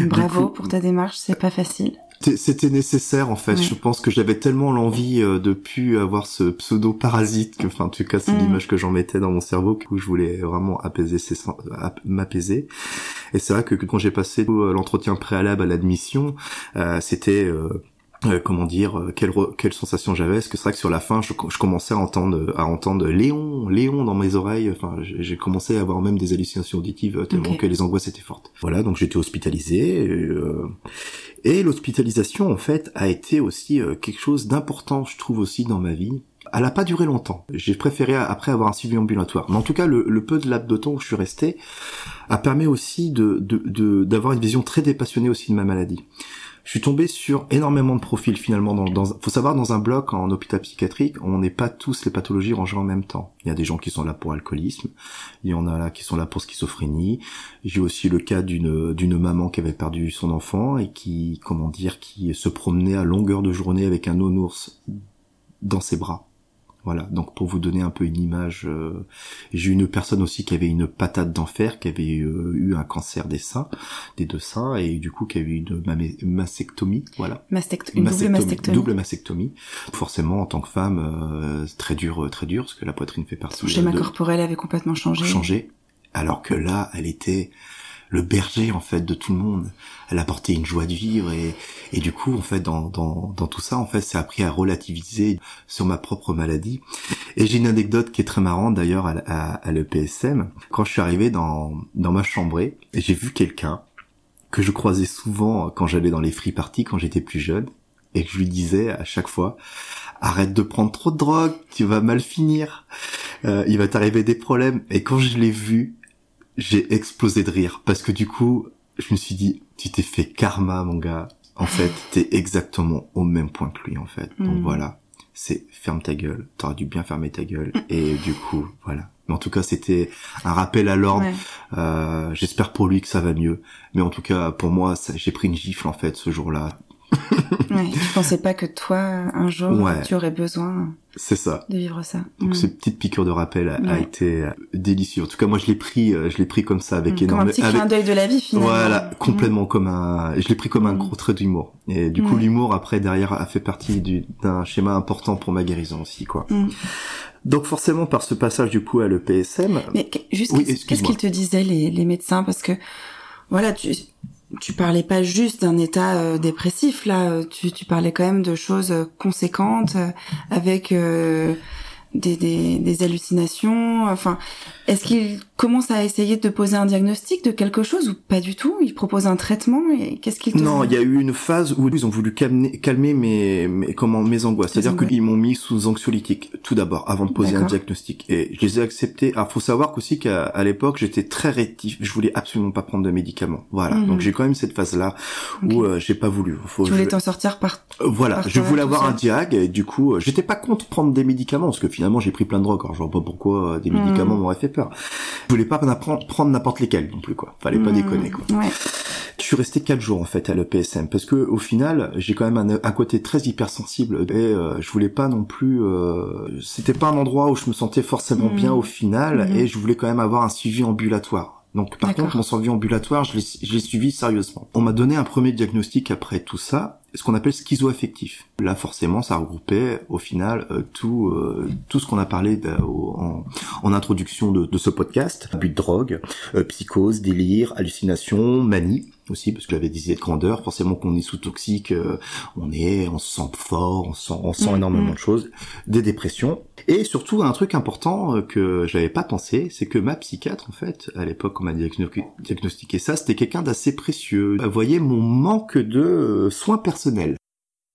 Bravo coup, pour ta démarche, c'est pas facile. C'était nécessaire en fait. Je pense que j'avais tellement l'envie euh, de plus avoir ce pseudo parasite que, enfin, en tout cas, c'est mmh. l'image que j'en mettais dans mon cerveau que je voulais vraiment apaiser, m'apaiser. Et c'est vrai que quand j'ai passé l'entretien préalable à l'admission, euh, c'était euh, euh, comment dire euh, quelle quelle sensation j'avais parce que c'est vrai que sur la fin je, je, commençais à entendre à entendre Léon Léon dans mes oreilles enfin j'ai commencé à avoir même des hallucinations auditives tellement okay. que les angoisses étaient fortes voilà donc j'étais hospitalisé euh, et l'hospitalisation en fait a été aussi euh, quelque chose d'important je trouve aussi dans ma vie elle a pas duré longtemps. J'ai préféré après avoir un suivi ambulatoire. Mais en tout cas, le, le peu de laps de temps où je suis resté a permis aussi de d'avoir de, de, une vision très dépassionnée aussi de ma maladie je suis tombé sur énormément de profils finalement. Dans, dans, faut savoir dans un bloc en hôpital psychiatrique, on n'est pas tous les pathologies rangées en même temps. Il y a des gens qui sont là pour alcoolisme, il y en a là qui sont là pour schizophrénie. J'ai aussi le cas d'une d'une maman qui avait perdu son enfant et qui, comment dire, qui se promenait à longueur de journée avec un nounours dans ses bras. Voilà, donc pour vous donner un peu une image, euh, j'ai une personne aussi qui avait une patate d'enfer, qui avait euh, eu un cancer des seins, des deux seins, et du coup qui avait eu une mastectomie, voilà. Mastect une mastectomie, double mastectomie. Double mastectomie. Forcément, en tant que femme, euh, très dur, très dur, parce que la poitrine fait partie. Son schéma de... corporel avait complètement changé. Changé. Alors que là, elle était le berger en fait de tout le monde. Elle apportait une joie de vivre et, et du coup en fait dans, dans, dans tout ça en fait a appris à relativiser sur ma propre maladie. Et j'ai une anecdote qui est très marrante d'ailleurs à, à, à l'EPSM. Quand je suis arrivé dans, dans ma chambrée, j'ai vu quelqu'un que je croisais souvent quand j'allais dans les free parties quand j'étais plus jeune et que je lui disais à chaque fois arrête de prendre trop de drogue, tu vas mal finir, euh, il va t'arriver des problèmes. Et quand je l'ai vu, j'ai explosé de rire parce que du coup, je me suis dit, tu t'es fait karma, mon gars. En fait, t'es exactement au même point que lui, en fait. Donc Hmm. voilà, c'est ferme ta gueule. T'aurais dû bien fermer ta gueule. Et du coup, voilà. Mais en tout cas, c'était un rappel à l'ordre. Ouais. Euh, J'espère pour lui que ça va mieux. Mais en tout cas, pour moi, j'ai pris une gifle en fait ce jour-là. Ouais, tu pensais pas que toi, un jour, Ouais. tu aurais besoin C'est ça. de vivre ça. Donc Mm. cette petite piqûre de rappel a, été euh, délicieuse. En tout cas, moi, je l'ai pris, euh, je l'ai pris comme ça avec Mm. Comme énorme, un petit avec- clin d'œil de la vie, finalement. Voilà, complètement comme un. Je l'ai pris comme un Mm. gros trait d'humour. Et du coup, l'humour après derrière a fait partie du- d'un schéma important pour ma guérison aussi, quoi. Mm. Donc forcément, par ce passage du coup à l'EPSM, Mais juste, Oui, qu'est-ce qu'ils te disaient, les, les médecins? Parce que, voilà, tu, tu parlais pas juste d'un état euh, dépressif, là. euh, Tu, tu parlais quand même de choses euh, conséquentes, avec... des, des, des hallucinations Enfin, est-ce qu'il commence à essayer de poser un diagnostic de quelque chose ou pas du tout? Il propose un traitement et qu'est-ce qu'il Non, il y a eu une phase où ils ont voulu calmer, calmer mes, mes comment mes angoisses. C'est-à-dire qu'ils m'ont mis sous anxiolytique tout d'abord avant de poser un diagnostic et je les ai acceptés. Alors faut savoir qu'aussi qu'à l'époque j'étais très rétif, je voulais absolument pas prendre de médicaments. Voilà, mhm. donc j'ai quand même cette phase là où euh, j'ai pas voulu. Faut, tu voulais t'en sortir par. Voilà, je voulais avoir un diag et du coup euh, j'étais pas contre prendre des médicaments parce que finalement j'ai pris plein de drogues. Alors je vois pas pourquoi des médicaments mhm. m'auraient fait peur. Je voulais pas prendre n'importe lesquels non plus quoi. Fallait pas mhm. déconner quoi. Ouais. Je suis resté quatre jours en fait à l'EPSM parce que au final j'ai quand même un, un, côté très hypersensible et euh, je voulais pas non plus. Euh, C'était pas un endroit où je me sentais forcément bien au final et je voulais quand même avoir un suivi ambulatoire. Donc par contre, mon suivi ambulatoire, je l'ai suivi sérieusement. On m'a donné un premier diagnostic après tout ça, ce qu'on appelle schizoaffectif. Là, forcément, ça regroupait au final euh, tout euh, tout ce qu'on a parlé en, en, introduction de, de, ce podcast. Abus de drogue, euh, psychose, délire, hallucination, manie aussi parce que j'avais des idées de grandeur. Forcément qu'on est sous toxique on est on se sent fort on sent on sent mm, énormément de choses. Des dépressions et surtout un truc important que j'avais pas pensé c'est que ma psychiatre en fait à l'époque on m'a diagnostiqué ça c'était quelqu'un d'assez précieux elle voyait mon manque de soins personnels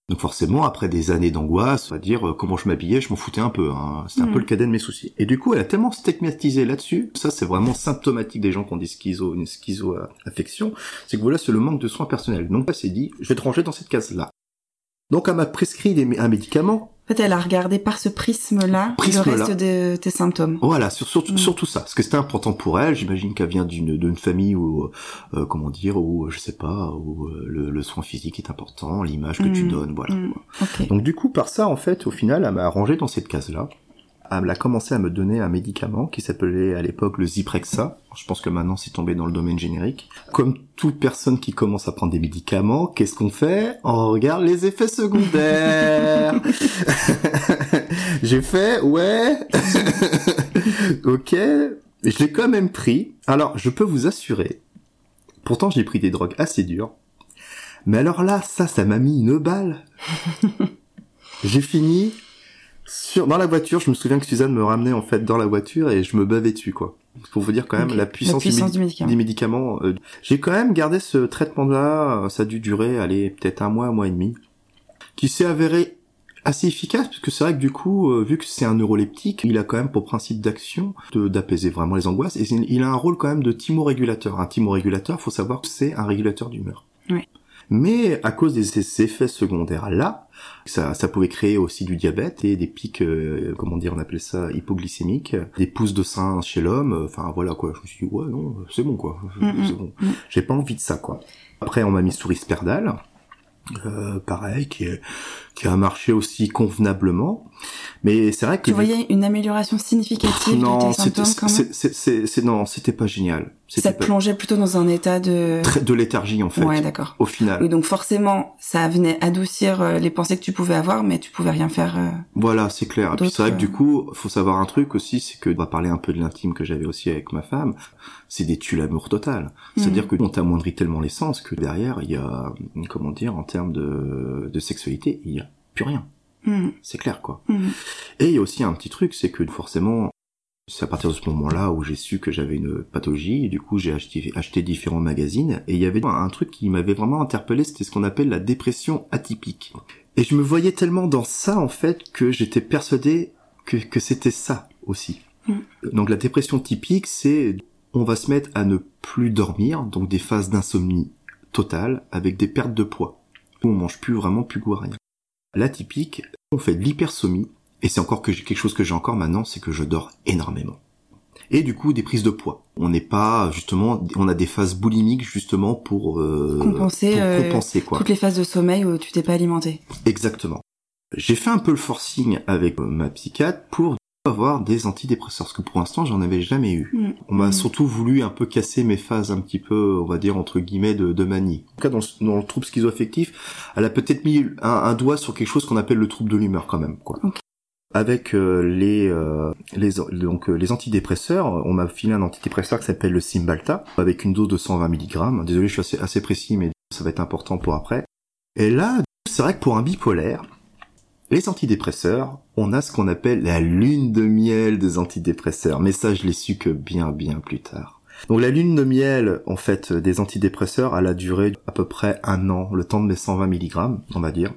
donc forcément, après des années d'angoisse, on va dire euh, comment je m'habillais, je m'en foutais un peu. Hein. C'était un peu mm. le cadet de mes soucis. Et du coup, elle a tellement stigmatisé là-dessus. Ça, c'est vraiment symptomatique des gens qui ont des schizo, une schizo-affection. C'est que voilà, c'est le manque de soins personnels. Donc, elle s'est dit, je vais te ranger dans cette case-là. Donc, elle m'a prescrit un médicament en fait, elle a regardé par ce prisme-là le reste de tes symptômes. Voilà, sur, surtout, mm. surtout ça. Parce que c'était important pour elle. J'imagine qu'elle vient d'une famille où, euh, comment dire, où je sais pas, où euh, le, le, soin physique est important, l'image que tu mm. donnes, voilà. Mm. Donc du coup, par ça, en fait, au final, elle m'a arrangé dans cette case-là elle a commencé à me donner un médicament qui s'appelait à l'époque le Zyprexa. Je pense que maintenant c'est tombé dans le domaine générique. Comme toute personne qui commence à prendre des médicaments, qu'est-ce qu'on fait? On regarde les effets secondaires. J'ai fait, ouais, ok. Je l'ai quand même pris. Alors, je peux vous assurer. Pourtant, j'ai pris des drogues assez dures. Mais alors là, ça, ça m'a mis une balle. j'ai fini sur dans la voiture, je me souviens que Suzanne me ramenait en fait dans la voiture et je me bavais dessus quoi. Pour vous dire quand même la puissance, du, médicament. des médicaments. Euh, j'ai quand même gardé ce traitement-là. Ça a dû durer, allez, peut-être un mois, un mois et demi, qui s'est avéré assez efficace parce que c'est vrai que du coup, euh, vu que c'est un neuroleptique, il a quand même pour principe d'action d'apaiser vraiment les angoisses et il a un rôle quand même de thymorégulateur. Un thymorégulateur, faut savoir que c'est un régulateur d'humeur. Oui. Mais à cause de ces effets secondaires là, ça, ça pouvait créer aussi du diabète et des pics, euh, comment dire, on appelait ça hypoglycémiques, des pousses de sein chez l'homme. Enfin voilà quoi. Je me suis dit ouais non, c'est bon quoi. Mm, mm, c'est bon. Mm. J'ai pas envie de ça quoi. Après on m'a mis sous risperdal. Euh, pareil, qui, qui a marché aussi convenablement. Mais c'est vrai que tu voyais une amélioration significative non, de tes symptômes. C'est non, c'était pas génial. Ça te plongeait plutôt dans un état de de léthargie en fait. Ouais, d'accord. Au final. Oui, donc forcément, ça venait adoucir euh, les pensées que tu pouvais avoir, mais tu pouvais rien faire. Euh, voilà, c'est clair. Et puis c'est vrai que du coup, faut savoir un truc aussi, c'est que on va parler un peu de l'intime que j'avais aussi avec ma femme. C'est des tues l'amour total. C'est-à-dire mhm. que on t'amoindrit tellement l'essence que derrière, il y a comment dire en termes de de sexualité, il y a plus rien. Hmm. C'est clair, quoi. Hmm. Et il y a aussi un petit truc, c'est que forcément, c'est à partir de ce moment-là où j'ai su que j'avais une pathologie, et du coup j'ai acheté, acheté différents magazines, et il y avait un truc qui m'avait vraiment interpellé, c'était ce qu'on appelle la dépression atypique. Et je me voyais tellement dans ça, en fait, que j'étais persuadé que, que c'était ça aussi. Hmm. Donc la dépression typique, c'est on va se mettre à ne plus dormir, donc des phases d'insomnie totale, avec des pertes de poids. On mange plus vraiment plus goût à rien. L'atypique, on fait de l'hypersomie, et c'est encore que quelque chose que j'ai encore maintenant, c'est que je dors énormément. Et du coup, des prises de poids. On n'est pas justement, on a des phases boulimiques justement pour euh, compenser, euh, compenser quoi. toutes les phases de sommeil où tu t'es pas alimenté. Exactement. J'ai fait un peu le forcing avec ma psychiatre pour avoir des antidépresseurs, parce que pour l'instant j'en avais jamais eu. Mm. On m'a mm. surtout voulu un peu casser mes phases un petit peu, on va dire entre guillemets, de, de manie. En tout cas, dans le, dans le trouble schizoaffectif, elle a peut-être mis un, doigt sur quelque chose qu'on appelle le trouble de l'humeur quand même. Quoi. Avec euh, les, euh, les donc euh, les antidépresseurs, on m'a filé un antidépresseur qui s'appelle le Cymbalta avec une dose de 120 mg. Désolé, je suis assez, assez précis, mais ça va être important pour après. Et là, c'est vrai que pour un bipolaire, Les antidépresseurs, on a ce qu'on appelle la lune de miel des antidépresseurs, mais ça je l'ai su que bien bien plus tard. Donc la lune de miel, en fait, des antidépresseurs, elle a duré à peu près un an, le temps de mes 120 mg, on va dire.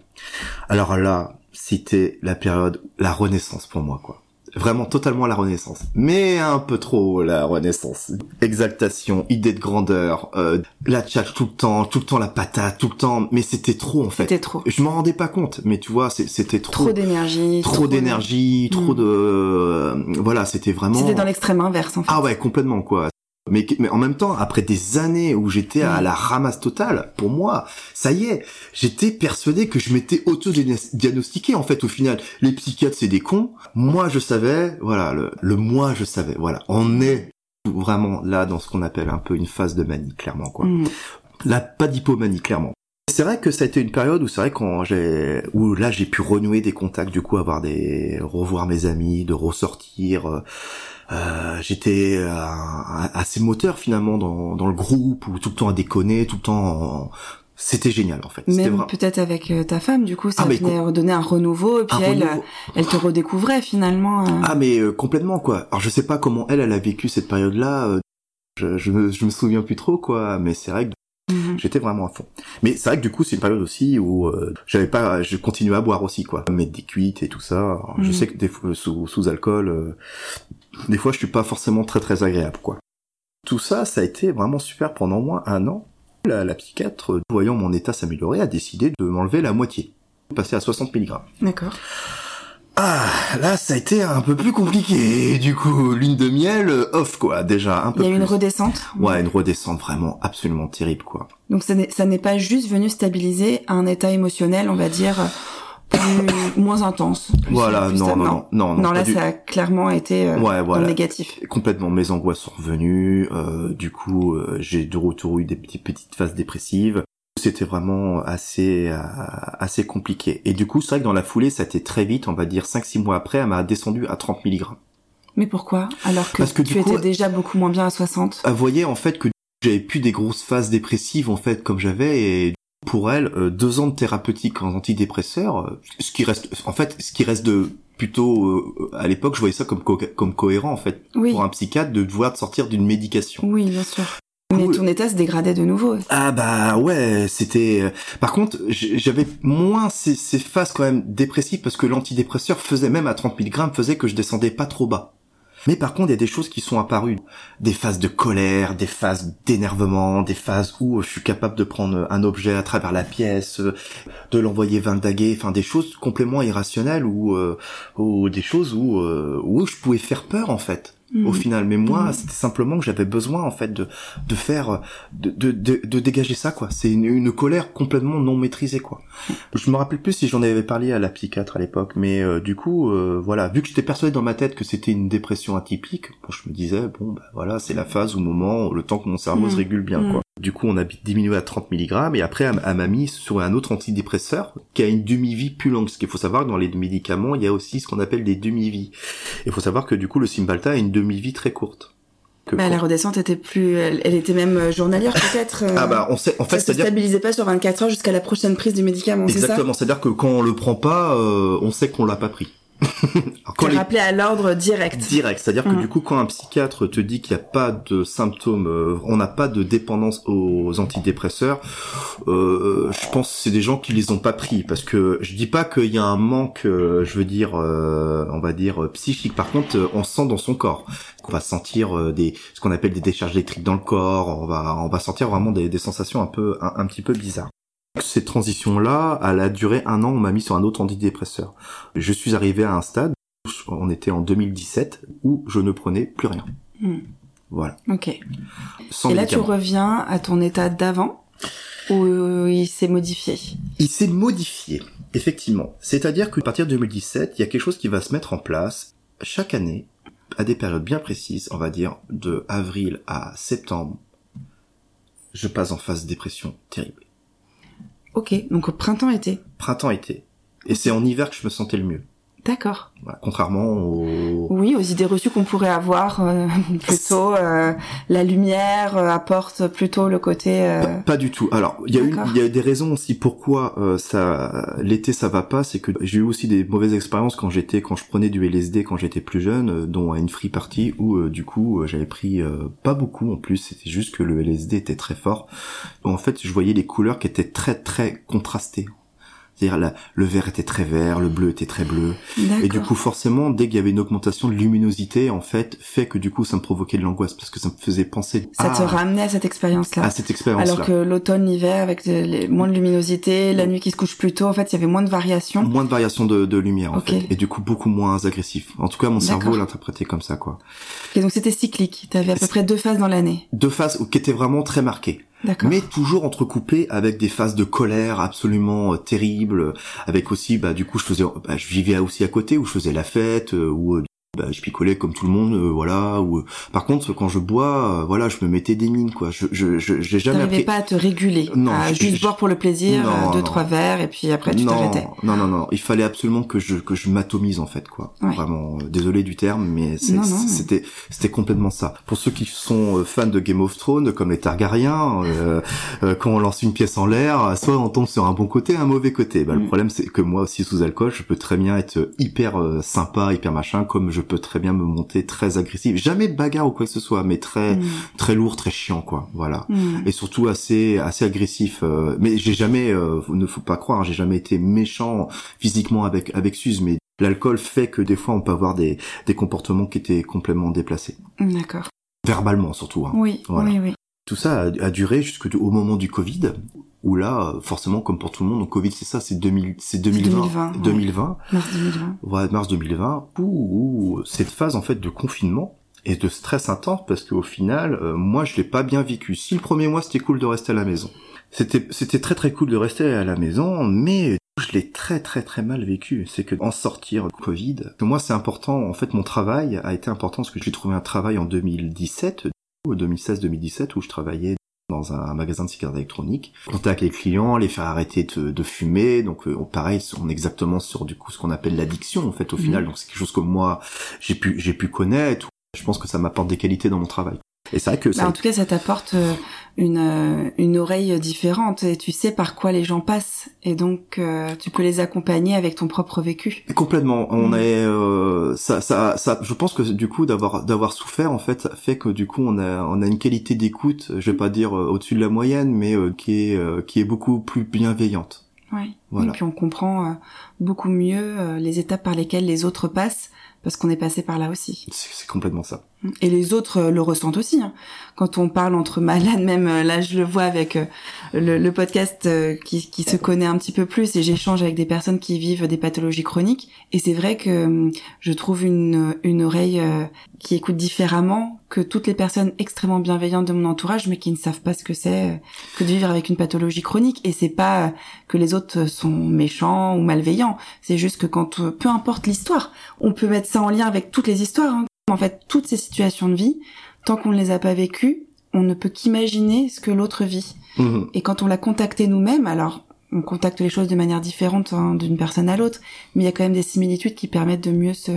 Alors là, c'était la période, la renaissance pour moi, quoi vraiment totalement la renaissance, mais un peu trop la renaissance. Exaltation, idée de grandeur, euh, la tchat tout le temps, tout le temps la patate, tout le temps, mais c'était trop en fait. C'était trop. Je m'en rendais pas compte, mais tu vois, c'était trop. Trop d'énergie. Trop, d'énergie, trop mm. de, euh, voilà, c'était vraiment. C'était dans l'extrême inverse en fait. Ah ouais, complètement quoi. Mais, mais en même temps, après des années où j'étais à la ramasse totale, pour moi, ça y est, j'étais persuadé que je m'étais auto-diagnostiqué. En fait, au final, les psychiatres, c'est des cons. Moi, je savais, voilà, le, le moi, je savais, voilà. On est vraiment là dans ce qu'on appelle un peu une phase de manie, clairement, quoi. Mmh. Là, pas d'hypomanie, clairement. C'est vrai que ça a été une période où c'est vrai quand j'ai où là j'ai pu renouer des contacts du coup avoir des revoir mes amis de ressortir euh, euh, j'étais euh, assez moteur finalement dans, dans le groupe ou tout le temps à déconner, tout le temps c'était génial en fait. Même peut-être avec euh, ta femme, du coup, ça ah, venait redonner un renouveau, et puis elle, elle te redécouvrait finalement. Ah mais complètement quoi. Alors je sais pas comment elle, elle a vécu cette période-là. Je, je, me, je me souviens plus trop quoi, mais c'est vrai que mhm. J'étais vraiment à fond. Mais c'est vrai que du coup, c'est une période aussi où j'avais pas, je continuais à boire aussi, quoi, mettre des cuites et tout ça. Je mhm. sais que des fois, sous, sous alcool, des fois je suis pas forcément très très agréable quoi. Tout ça, ça a été vraiment super pendant moins un an. La, la psychiatre, voyant mon état s'améliorer, a décidé de m'enlever la moitié, passer à 60 mg. D'accord. Ah, là, ça a été un peu plus compliqué. Du coup, lune de miel, off, quoi, déjà, un peu Il y a eu une redescente Ouais, une redescente vraiment absolument terrible, quoi. Donc ça n'est pas juste venu stabiliser un état émotionnel, on va dire, plus, moins intense. voilà, non, non, non, non, non, là, ça a clairement été euh, ouais, voilà. négatif. Complètement, mes angoisses sont revenues. Euh, du coup, euh, j'ai de retour eu des petites petites phases dépressives. C'était vraiment assez euh, assez compliqué. Et du coup, c'est vrai que dans la foulée, ça a été très vite. On va dire 5-6 mois après, elle m'a descendu à 30 mg. Mais pourquoi? Alors que, Parce que tu étais déjà beaucoup moins bien à 60. Vous voyez, en fait, que j'avais plus des grosses phases dépressives en fait comme j'avais et pour elle euh, deux ans de thérapeutique en antidépresseur, euh, ce qui reste, en fait, ce qui reste de plutôt euh, à l'époque, je voyais ça comme comme cohérent en fait pour un psychiatre de devoir sortir d'une médication. Oui, bien sûr. Mais ton état se dégradait de nouveau. Ah bah ouais, c'était. Par contre, j'avais moins ces, ces phases quand même dépressives parce que l'antidépresseur faisait même à 30 mg faisait que je descendais pas trop bas. Mais par contre, il y a des choses qui sont apparues, des phases de colère, des phases d'énervement, des phases où je suis capable de prendre un objet à travers la pièce, de l'envoyer vindaguer, enfin des choses complètement irrationnelles ou, euh, ou des choses où, euh, où je pouvais faire peur en fait au mhm. final. Mais moi, mhm. c'était simplement que j'avais besoin en fait de de faire de de, de, dégager ça quoi. C'est une, une, colère complètement non maîtrisée quoi. Je me rappelle plus si j'en avais parlé à la psychiatre à l'époque, mais euh, du coup euh, voilà, vu que j'étais persuadé dans ma tête que c'était une dépression atypique, bon, je me disais bon bah voilà, c'est la phase au moment le temps que mon cerveau se régule bien quoi. Du coup, on a diminué à 30 mg et après, elle m'a mis sur un autre antidépresseur qui a une demi-vie plus longue. Ce qu'il faut savoir, dans les médicaments, il y a aussi ce qu'on appelle des demi-vies. Il faut savoir que du coup, le Cymbalta a une demi-vie très courte. Bah, la redescente était plus, elle, était même euh, journalière peut-être. Euh, ah bah on sait, en fait, ça se stabilisait pas sur 24 heures jusqu'à la prochaine prise du médicament. Exactement, c'est-à-dire que quand on le prend pas, euh, on sait qu'on l'a pas pris. Quand les... rappelé à l'ordre direct. Direct, c'est-à-dire que mm. du coup, quand un psychiatre te dit qu'il n'y a pas de symptômes, euh, on n'a pas de dépendance aux antidépresseurs, euh, je pense que c'est des gens qui les ont pas pris, parce que je dis pas qu'il y a un manque, euh, je veux dire, euh, on va dire psychique. Par contre, on sent dans son corps. On va sentir des, ce qu'on appelle des décharges électriques dans le corps. On va, on va sentir vraiment des, des sensations un peu, un petit peu bizarres. Cette transition-là, elle a duré un an, on m'a mis sur un autre antidépresseur. Je suis arrivé à un stade, on était en 2017, où je ne prenais plus rien. Hmm. Voilà. Ok. Et là, tu reviens à ton état d'avant ou il s'est modifié? Il s'est modifié, effectivement. C'est-à-dire qu'à partir de 2017, il y a quelque chose qui va se mettre en place chaque année, à des périodes bien précises, on va dire de avril à septembre. Je passe en phase dépression terrible. Ok, donc printemps-été. Printemps-été. Et c'est en hiver que je me sentais le mieux. D'accord. Voilà, contrairement aux... Oui, aux idées reçues qu'on pourrait avoir, euh, plutôt euh, la lumière euh, apporte plutôt le côté. Pas, pas, du tout. Alors, il y a une, il y a des raisons aussi pourquoi ça, l'été ça va pas, c'est que j'ai eu aussi des mauvaises expériences quand j'étais, quand je prenais du LSD quand j'étais plus jeune, dont à une free party où du coup j'avais pris pas beaucoup en plus, c'était juste que le LSD était très fort. En fait, je voyais les couleurs qui étaient très très contrastées c'est-à-dire le vert était très vert, le bleu était très bleu. Et du coup, forcément, dès qu'il y avait une augmentation de luminosité, en fait, fait que du coup, ça me provoquait de l'angoisse parce que ça me faisait penser. Ça te ramenait à cette expérience-là. À cette expérience-là. Alors que l'automne, l'hiver, avec les, moins de luminosité, la nuit qui se couche plus tôt, en fait, il y avait moins de variations. Moins de variations de, de lumière, en fait. Et du coup, beaucoup moins agressif. En tout cas, mon cerveau l'interprétait comme ça, quoi. Et donc, c'était cyclique. Tu avais à peu près deux phases dans l'année. Deux phases qui étaient vraiment très marquées mais toujours entrecoupé avec des phases de colère absolument euh, terribles, avec aussi bah du coup je faisais bah, je vivais aussi à côté où je faisais la fête euh, euh, bah, je picolais comme tout le monde, euh, voilà. Ou par contre, quand je bois, euh, voilà, je me mettais des mines, quoi. Je, je, je j'ai jamais. T'arrivais pas à te réguler, non, à juste boire pour le plaisir, euh, deux trois verres, et puis après tu t'arrêtais. Non, non, non, il fallait absolument que je que je m'atomise en fait, quoi. Vraiment, désolé du terme, mais c'était c'était complètement ça. Pour ceux qui sont fans de Game of Thrones, comme les Targaryens, euh, quand on lance une pièce en l'air, soit on tombe sur un bon côté, un mauvais côté. Bah, le mm. problème, c'est que moi aussi sous alcool, je peux très bien être hyper sympa, hyper machin, comme je peut très bien me monter très agressif. Jamais bagarre ou quoi que ce soit, mais très mm. très lourd, très chiant quoi. Voilà. Mm. Et surtout assez assez agressif. Euh, mais j'ai jamais, euh, ne faut pas croire, j'ai jamais été méchant physiquement avec avec Suze, mais l'alcool fait que des fois on peut avoir des des comportements qui étaient complètement déplacés. D'accord. Verbalement surtout. Hein. Oui, oui, oui. Tout ça a, a duré jusqu'au moment du Covid, où là, forcément, comme pour tout le monde, le Covid, c'est ça, c'est 2000, c'est 2020, 2020, mars 2020, ouais, mars 2020, où, cette phase en fait de confinement et de stress intense, parce qu'au final, euh, moi, je l'ai pas bien vécu. Si le premier mois c'était cool de rester à la maison, c'était c'était très très cool de rester à la maison, mais je l'ai très très très mal vécu. C'est que en sortir Covid, que moi c'est important. En fait, mon travail a été important parce que j'ai trouvé un travail en 2017 2016-2017 où je travaillais dans un magasin de cigarettes électroniques, contact avec les clients, les faire arrêter de, fumer. Donc euh, pareil, on est exactement sur du coup ce qu'on appelle l'addiction en fait au final. Mhm. Donc c'est quelque chose que moi j'ai pu j'ai pu connaître. Je pense que ça m'apporte des qualités dans mon travail. Et c'est vrai que bah, en tout cas, ça t'apporte euh, une euh, une oreille différente et tu sais par quoi les gens passent et donc euh, tu peux les accompagner avec ton propre vécu. Complètement. On mm. est ça ça ça. Je pense que du coup d'avoir d'avoir souffert en fait fait que du coup on a on a une qualité d'écoute. Je vais pas dire au-dessus de la moyenne, mais qui est qui est beaucoup plus bienveillante. Oui. Voilà. Et puis on comprend beaucoup mieux les étapes par lesquelles les autres passent parce qu'on est passé par là aussi. C'est complètement ça. Et les autres euh, le ressentent aussi. Hein. Quand on parle entre malades, même euh, là, je le vois avec euh, le, podcast qui, se connaît un petit peu plus et j'échange avec des personnes qui vivent des pathologies chroniques. Et c'est vrai que je trouve une, une oreille qui écoute différemment que toutes les personnes extrêmement bienveillantes de mon entourage, mais qui ne savent pas ce que c'est que de vivre avec une pathologie chronique. Et c'est pas que les autres sont méchants ou malveillants. C'est juste que quand, peu importe l'histoire, on peut mettre ça en lien avec toutes les histoires. Hein. En fait, toutes ces situations de vie, tant qu'on ne les a pas vécues, on ne peut qu'imaginer ce que l'autre vit. Mhm. Et quand on l'a contacté nous-mêmes, alors on contacte les choses de manière différente hein, d'une personne à l'autre, mais il y a quand même des similitudes qui permettent de mieux se,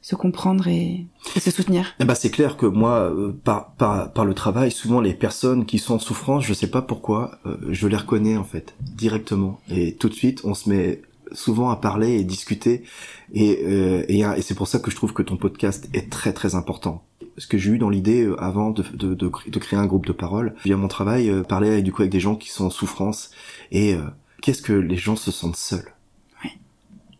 se comprendre et, se soutenir. Eh ben c'est clair que moi, euh, par, par, par le travail, souvent les personnes qui sont en souffrance, je sais pas pourquoi, euh, je les reconnais en fait directement et tout de suite on se met souvent à parler et discuter. Et, euh, et, c'est pour ça que je trouve que ton podcast est très très important. Ce que j'ai eu dans l'idée euh, avant de, de, de, de, créer un groupe de parole via mon travail euh, parler avec, du coup avec des gens qui sont en souffrance. Et euh, qu'est-ce que les gens se sentent seuls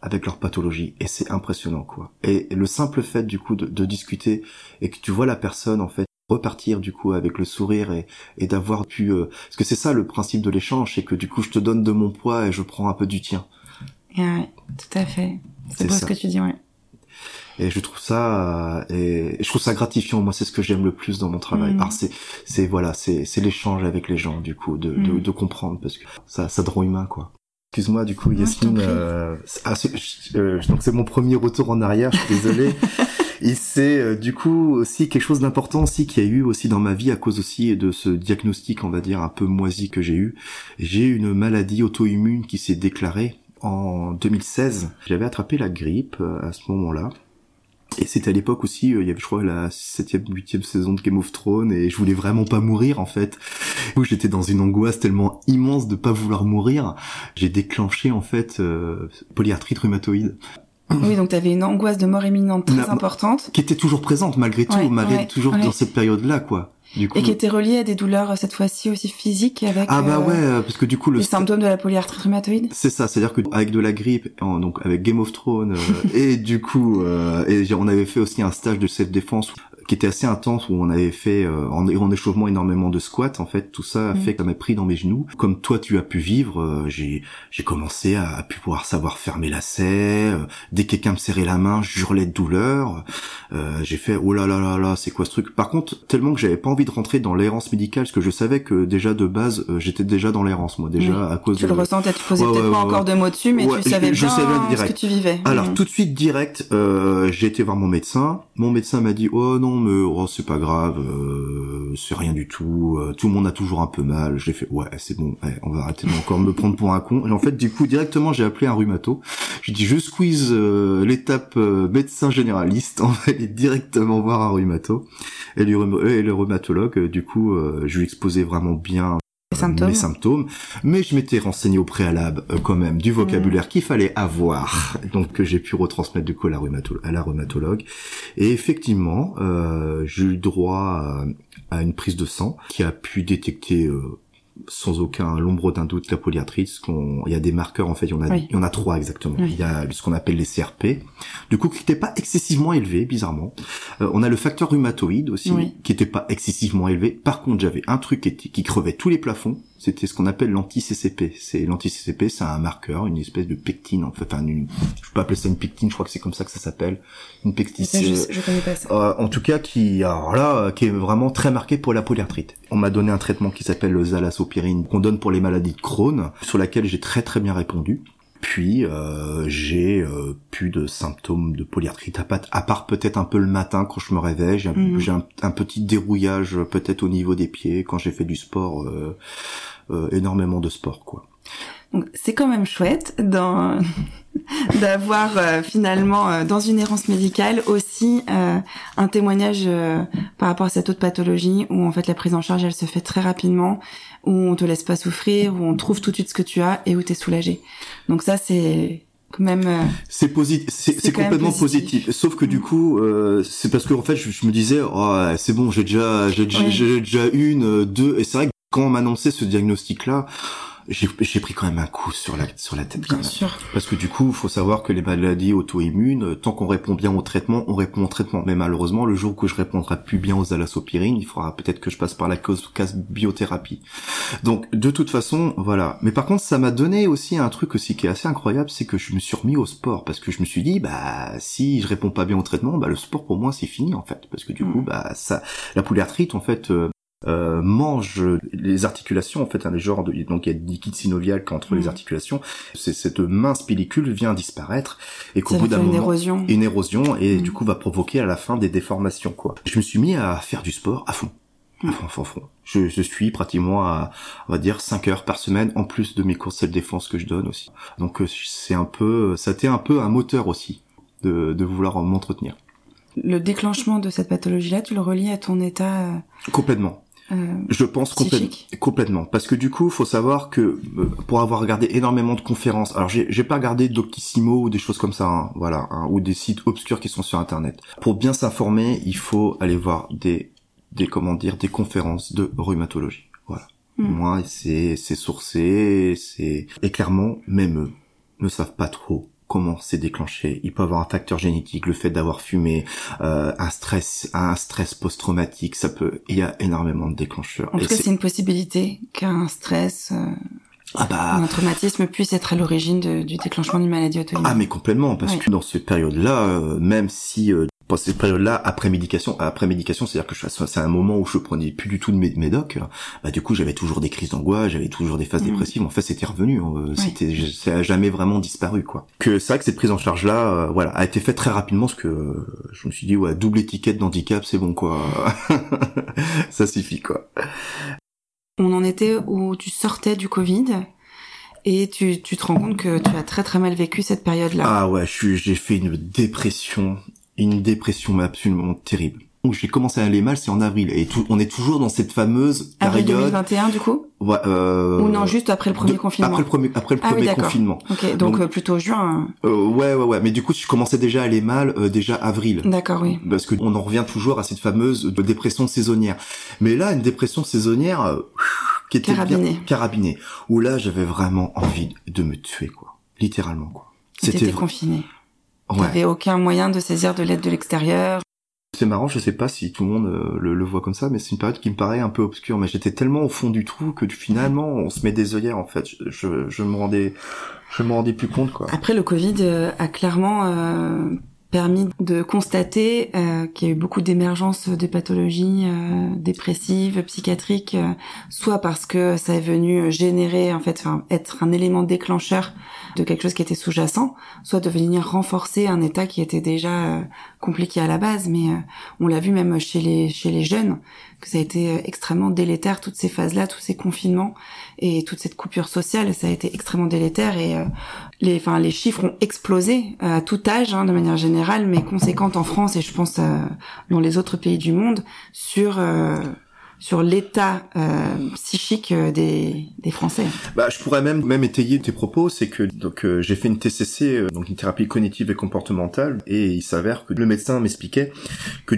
avec leur pathologie? Et c'est impressionnant quoi. Et le simple fait du coup de, de, discuter et que tu vois la personne en fait repartir du coup avec le sourire et, et d'avoir pu parce que c'est ça le principe de l'échange c'est que du coup je te donne de mon poids et je prends un peu du tien Ouais, tout à fait. C'est beau ce que tu dis, ouais. Et je trouve ça, et je trouve ça gratifiant. Moi, c'est ce que j'aime le plus dans mon travail. Mm. Alors c'est, c'est voilà, c'est, c'est l'échange avec les gens, du coup, de, de, mm. de, comprendre, parce que ça, ça te humain, quoi. Excuse-moi, du coup, Yasmine. Euh, ah, euh, donc c'est mon premier retour en arrière. Je suis désolé. Et c'est euh, du coup aussi quelque chose d'important aussi qu'il y a eu aussi dans ma vie à cause aussi de ce diagnostic, on va dire un peu moisi que j'ai eu. J'ai eu une maladie auto-immune qui s'est déclarée en 2016. J'avais attrapé la grippe à ce moment-là. Et c'était à l'époque aussi, il y avait je crois la septième, huitième saison de Game of Thrones et je voulais vraiment pas mourir en fait. Où j'étais dans une angoisse tellement immense de pas vouloir mourir, j'ai déclenché en fait euh, polyarthrite rhumatoïde. Oui, donc tu avais une angoisse de mort imminente très importante. Qui était toujours présente malgré tout, malgré toujours dans cette période-là, quoi. Du coup, et qui était reliée à des douleurs euh, cette fois-ci aussi physiques avec ah bah euh, ouais parce que du coup le les symptômes de la polyarthrite rhumatoïde. C'est ça c'est à dire que avec de la grippe donc avec Game of Thrones euh, et du coup et on avait fait aussi un stage de self défense qui était assez intense où on avait fait euh, en, en échauffement énormément de squats en fait tout ça a mm. fait que ça m'a pris dans mes genoux. Comme toi tu as pu vivre euh, j'ai j'ai commencé à, à pu pouvoir savoir fermer la euh, dès que quelqu'un me serrait la main j'hurlais de douleur. Euh, j'ai fait oh là là là là c'est quoi ce truc? Par contre tellement que j'avais pas envie de rentrer dans l'errance médicale parce que je savais que déjà de base j'étais déjà dans l'errance moi. Déjà à cause tu le ressentais tu posais peut-être pas encore de mots dessus mais tu savais bien, ce que tu vivais. Alors mm. tout de suite direct j'ai été voir mon médecin. Mon médecin m'a dit oh non mais oh c'est pas grave, euh, c'est rien du tout, euh, tout le monde a toujours un peu mal. J'ai fait ouais c'est bon, on va arrêter encore me prendre pour un con. Et en fait du coup directement j'ai appelé un rhumato. J'ai dit je squeeze euh, l'étape médecin généraliste, on va aller directement voir un rhumato. Et le, et le rhumatologue du coup je lui exposais vraiment bien symptômes. mes symptômes, mais je m'étais renseigné au préalable euh, quand même du vocabulaire mm. qu'il fallait avoir, donc que j'ai pu retransmettre du coup à la, rhumatologue, à la rhumatologue. Et effectivement, euh, j'ai eu droit à, une prise de sang qui a pu détecter euh, sans aucun l'ombre d'un doute la polyarthrite. Il y a des marqueurs en fait, il y en a, il y en a trois exactement. Il y a ce qu'on appelle les CRP, du coup qui n'était pas excessivement élevé bizarrement. Euh, on a le facteur rhumatoïde aussi qui était pas excessivement élevé. Par contre j'avais un truc qui, qui crevait tous les plafonds c'était ce qu'on appelle l'anti-CCP. C'est l'anti-CCP, c'est un marqueur, une espèce de pectine. En fait, enfin, une, je peux appeler ça une pectine. Je crois que c'est comme ça que ça s'appelle. Une pectine. Je, je, connais pas ça. Euh, en tout cas, qui, alors là, qui est vraiment très marqué pour la polyarthrite. On m'a donné un traitement qui s'appelle le zalazopyrine qu'on donne pour les maladies de Crohn, sur laquelle j'ai très très bien répondu. Puis euh, j'ai euh, plus de symptômes de polyarthrite à, part peut-être un peu le matin quand je me réveille. J'ai un, mhm. un, petit dérouillage peut-être au niveau des pieds quand j'ai fait du sport euh, euh, énormément de sport, quoi. Donc c'est quand même chouette dans d'avoir euh, finalement euh, dans une errance médicale aussi un témoignage par rapport à cette autre pathologie où en fait la prise en charge elle se fait très rapidement où on te laisse pas souffrir où on trouve tout de suite ce que tu as et où tu es soulagé. Donc ça c'est quand même c'est positif c'est complètement positif. sauf que du mm. coup c'est parce que en fait je, me disais oh, c'est bon j'ai déjà j'ai déjà une deux et c'est vrai que quand on m'annonçait ce diagnostic-là, j'ai pris quand même un coup sur la sur la tête. Bien sûr. Parce que du coup, faut savoir que les maladies auto-immunes, tant qu'on répond bien au traitement, on répond au traitement. Mais malheureusement, le jour où je répondrai plus bien aux alasopyrines, il faudra peut-être que je passe par la cause case biothérapie. Donc, de toute façon, voilà. Mais par contre, ça m'a donné aussi un truc aussi qui est assez incroyable, c'est que je me suis remis au sport parce que je me suis dit, bah, si je réponds pas bien au traitement, bah, le sport pour moi c'est fini en fait, parce que du mm. coup, bah, ça, la polyarthrite en fait. Euh, euh, mange les articulations en fait un hein, genre de donc il y a du liquide synovial entre les mm. articulations c'est cette mince pellicule vient disparaître et qu'au bout d'un moment une érosion une érosion et mm. du coup va provoquer à la fin des déformations quoi je me suis mis à faire du sport à fond à mm. fond, à fond, à fond. Je, je, suis pratiquement à, on va dire, 5 heures par semaine, en plus de mes courses de défense que je donne aussi. Donc euh, c'est un peu, ça a été un peu un moteur aussi de, de vouloir m'entretenir. Le déclenchement de cette pathologie-là, tu le relis à ton état euh, Complètement. Euh, je pense complètement, parce que du coup, faut savoir que euh, pour avoir regardé énormément de conférences, alors j'ai pas regardé Doctissimo ou des choses comme ça, hein, voilà, hein, ou des sites obscurs qui sont sur Internet. Pour bien s'informer, il faut aller voir des, des comment dire, des conférences de rhumatologie. Voilà. Hmm. Moi, c'est c'est sourcé, c'est et clairement, même eux ne savent pas trop comment c'est déclenché. Il peut avoir un facteur génétique, le fait d'avoir fumé, euh, un stress, un stress post-traumatique, ça peut. Il y a énormément de déclencheurs. En tout cas, c'est une possibilité qu'un stress. Euh... Ah bah, un traumatisme puisse être à l'origine du déclenchement d'une maladie auto-immune. Ah mais complètement, parce que dans cette période-là, euh, même si euh, cette période-là, après médication, après médication, c'est-à-dire que c'est un moment où je prenais plus du tout de médoc. Bah du coup, j'avais toujours des crises d'angoisse, j'avais toujours des phases mm. dépressives. En fait, c'était revenu. Hein. C'était, ça a jamais vraiment disparu, quoi. Que c'est vrai que cette prise en charge-là, euh, voilà, a été faite très rapidement, parce que je me suis dit, ouais, double étiquette d'handicap, c'est bon, quoi. ça suffit, quoi. On en était où tu sortais du Covid et tu, tu te rends compte que tu as très très mal vécu cette période-là. Ah ouais, j'ai fait une dépression, une dépression absolument terrible. Où j'ai commencé à aller mal, c'est en avril, et tout, on est toujours dans cette fameuse Avril période. 2021 du coup? Ouais, euh, Ou non, juste après le premier de- confinement Après le premier, après le Ah premier confinement. Ok, donc, Donc- euh, plutôt juin. Euh, ouais, ouais, ouais. Mais du coup, je commençais déjà à aller mal, euh, déjà avril. D'accord, oui. Parce que on en revient toujours à cette fameuse euh, dépression saisonnière. Mais là, une dépression saisonnière euh, qui était bien- Carabinée. carabinée. Où là, j'avais vraiment envie de me tuer, quoi. Littéralement, quoi. T'étais v- confiné. Ouais. T'avais aucun moyen de saisir de l'aide de l'extérieur. C'est marrant, je sais pas si tout le monde euh, le, le voit comme ça, mais c'est une période qui me paraît un peu obscure. Mais j'étais tellement au fond du trou que finalement, on se met des œillères, en fait. Je, je, je me rendais, je me rendais plus compte, quoi. Après, le Covid euh, a clairement euh, permis de constater euh, qu'il y a eu beaucoup d'émergence de pathologies euh, dépressives, psychiatriques, euh, soit parce que ça est venu générer, en fait, être un élément déclencheur de quelque chose qui était sous-jacent, soit de venir renforcer un état qui était déjà compliqué à la base. Mais euh, on l'a vu même chez les chez les jeunes que ça a été euh, extrêmement délétère toutes ces phases-là, tous ces confinements et toute cette coupure sociale, ça a été extrêmement délétère et euh, les, enfin, les chiffres ont explosé à tout âge, hein, de manière générale, mais conséquentes en France et je pense dans les autres pays du monde sur sur l'état euh, psychique euh, des, des Français. Bah, je pourrais même même étayer tes propos, c'est que donc euh, j'ai fait une TCC, euh, donc une thérapie cognitive et comportementale, et il s'avère que le médecin m'expliquait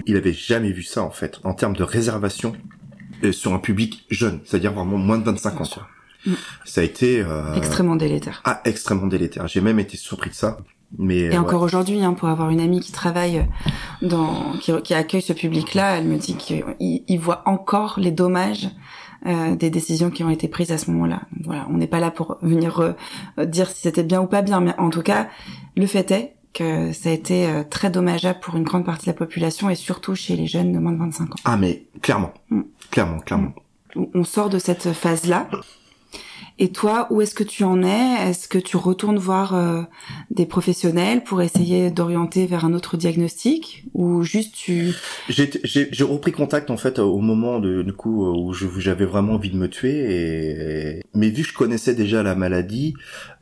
qu'il avait jamais vu ça en fait en termes de réservation euh, sur un public jeune, c'est-à-dire vraiment moins de 25 ans. Quoi. Ça a été euh, Extrêmement délétère. ah, extrêmement délétère. J'ai même été surpris de ça. Mais Et euh, encore aujourd'hui, hein, pour avoir une amie qui travaille dans, qui, qui accueille ce public-là, elle me dit qu'il il voit encore les dommages euh, des décisions qui ont été prises à ce moment-là. Voilà, on n'est pas là pour venir euh, dire si c'était bien ou pas bien, mais en tout cas, le fait est que ça a été euh, très dommageable pour une grande partie de la population et surtout chez les jeunes de moins de 25 ans. ah mais clairement, Mm. clairement, clairement. On sort de cette phase-là. Et toi, où est-ce que tu en es? Est-ce que tu retournes voir euh, des professionnels pour essayer d'orienter vers un autre diagnostic? Ou juste tu J'ai repris contact en fait au moment de du coup où je- j'avais vraiment envie de me tuer mais vu que je connaissais déjà la maladie,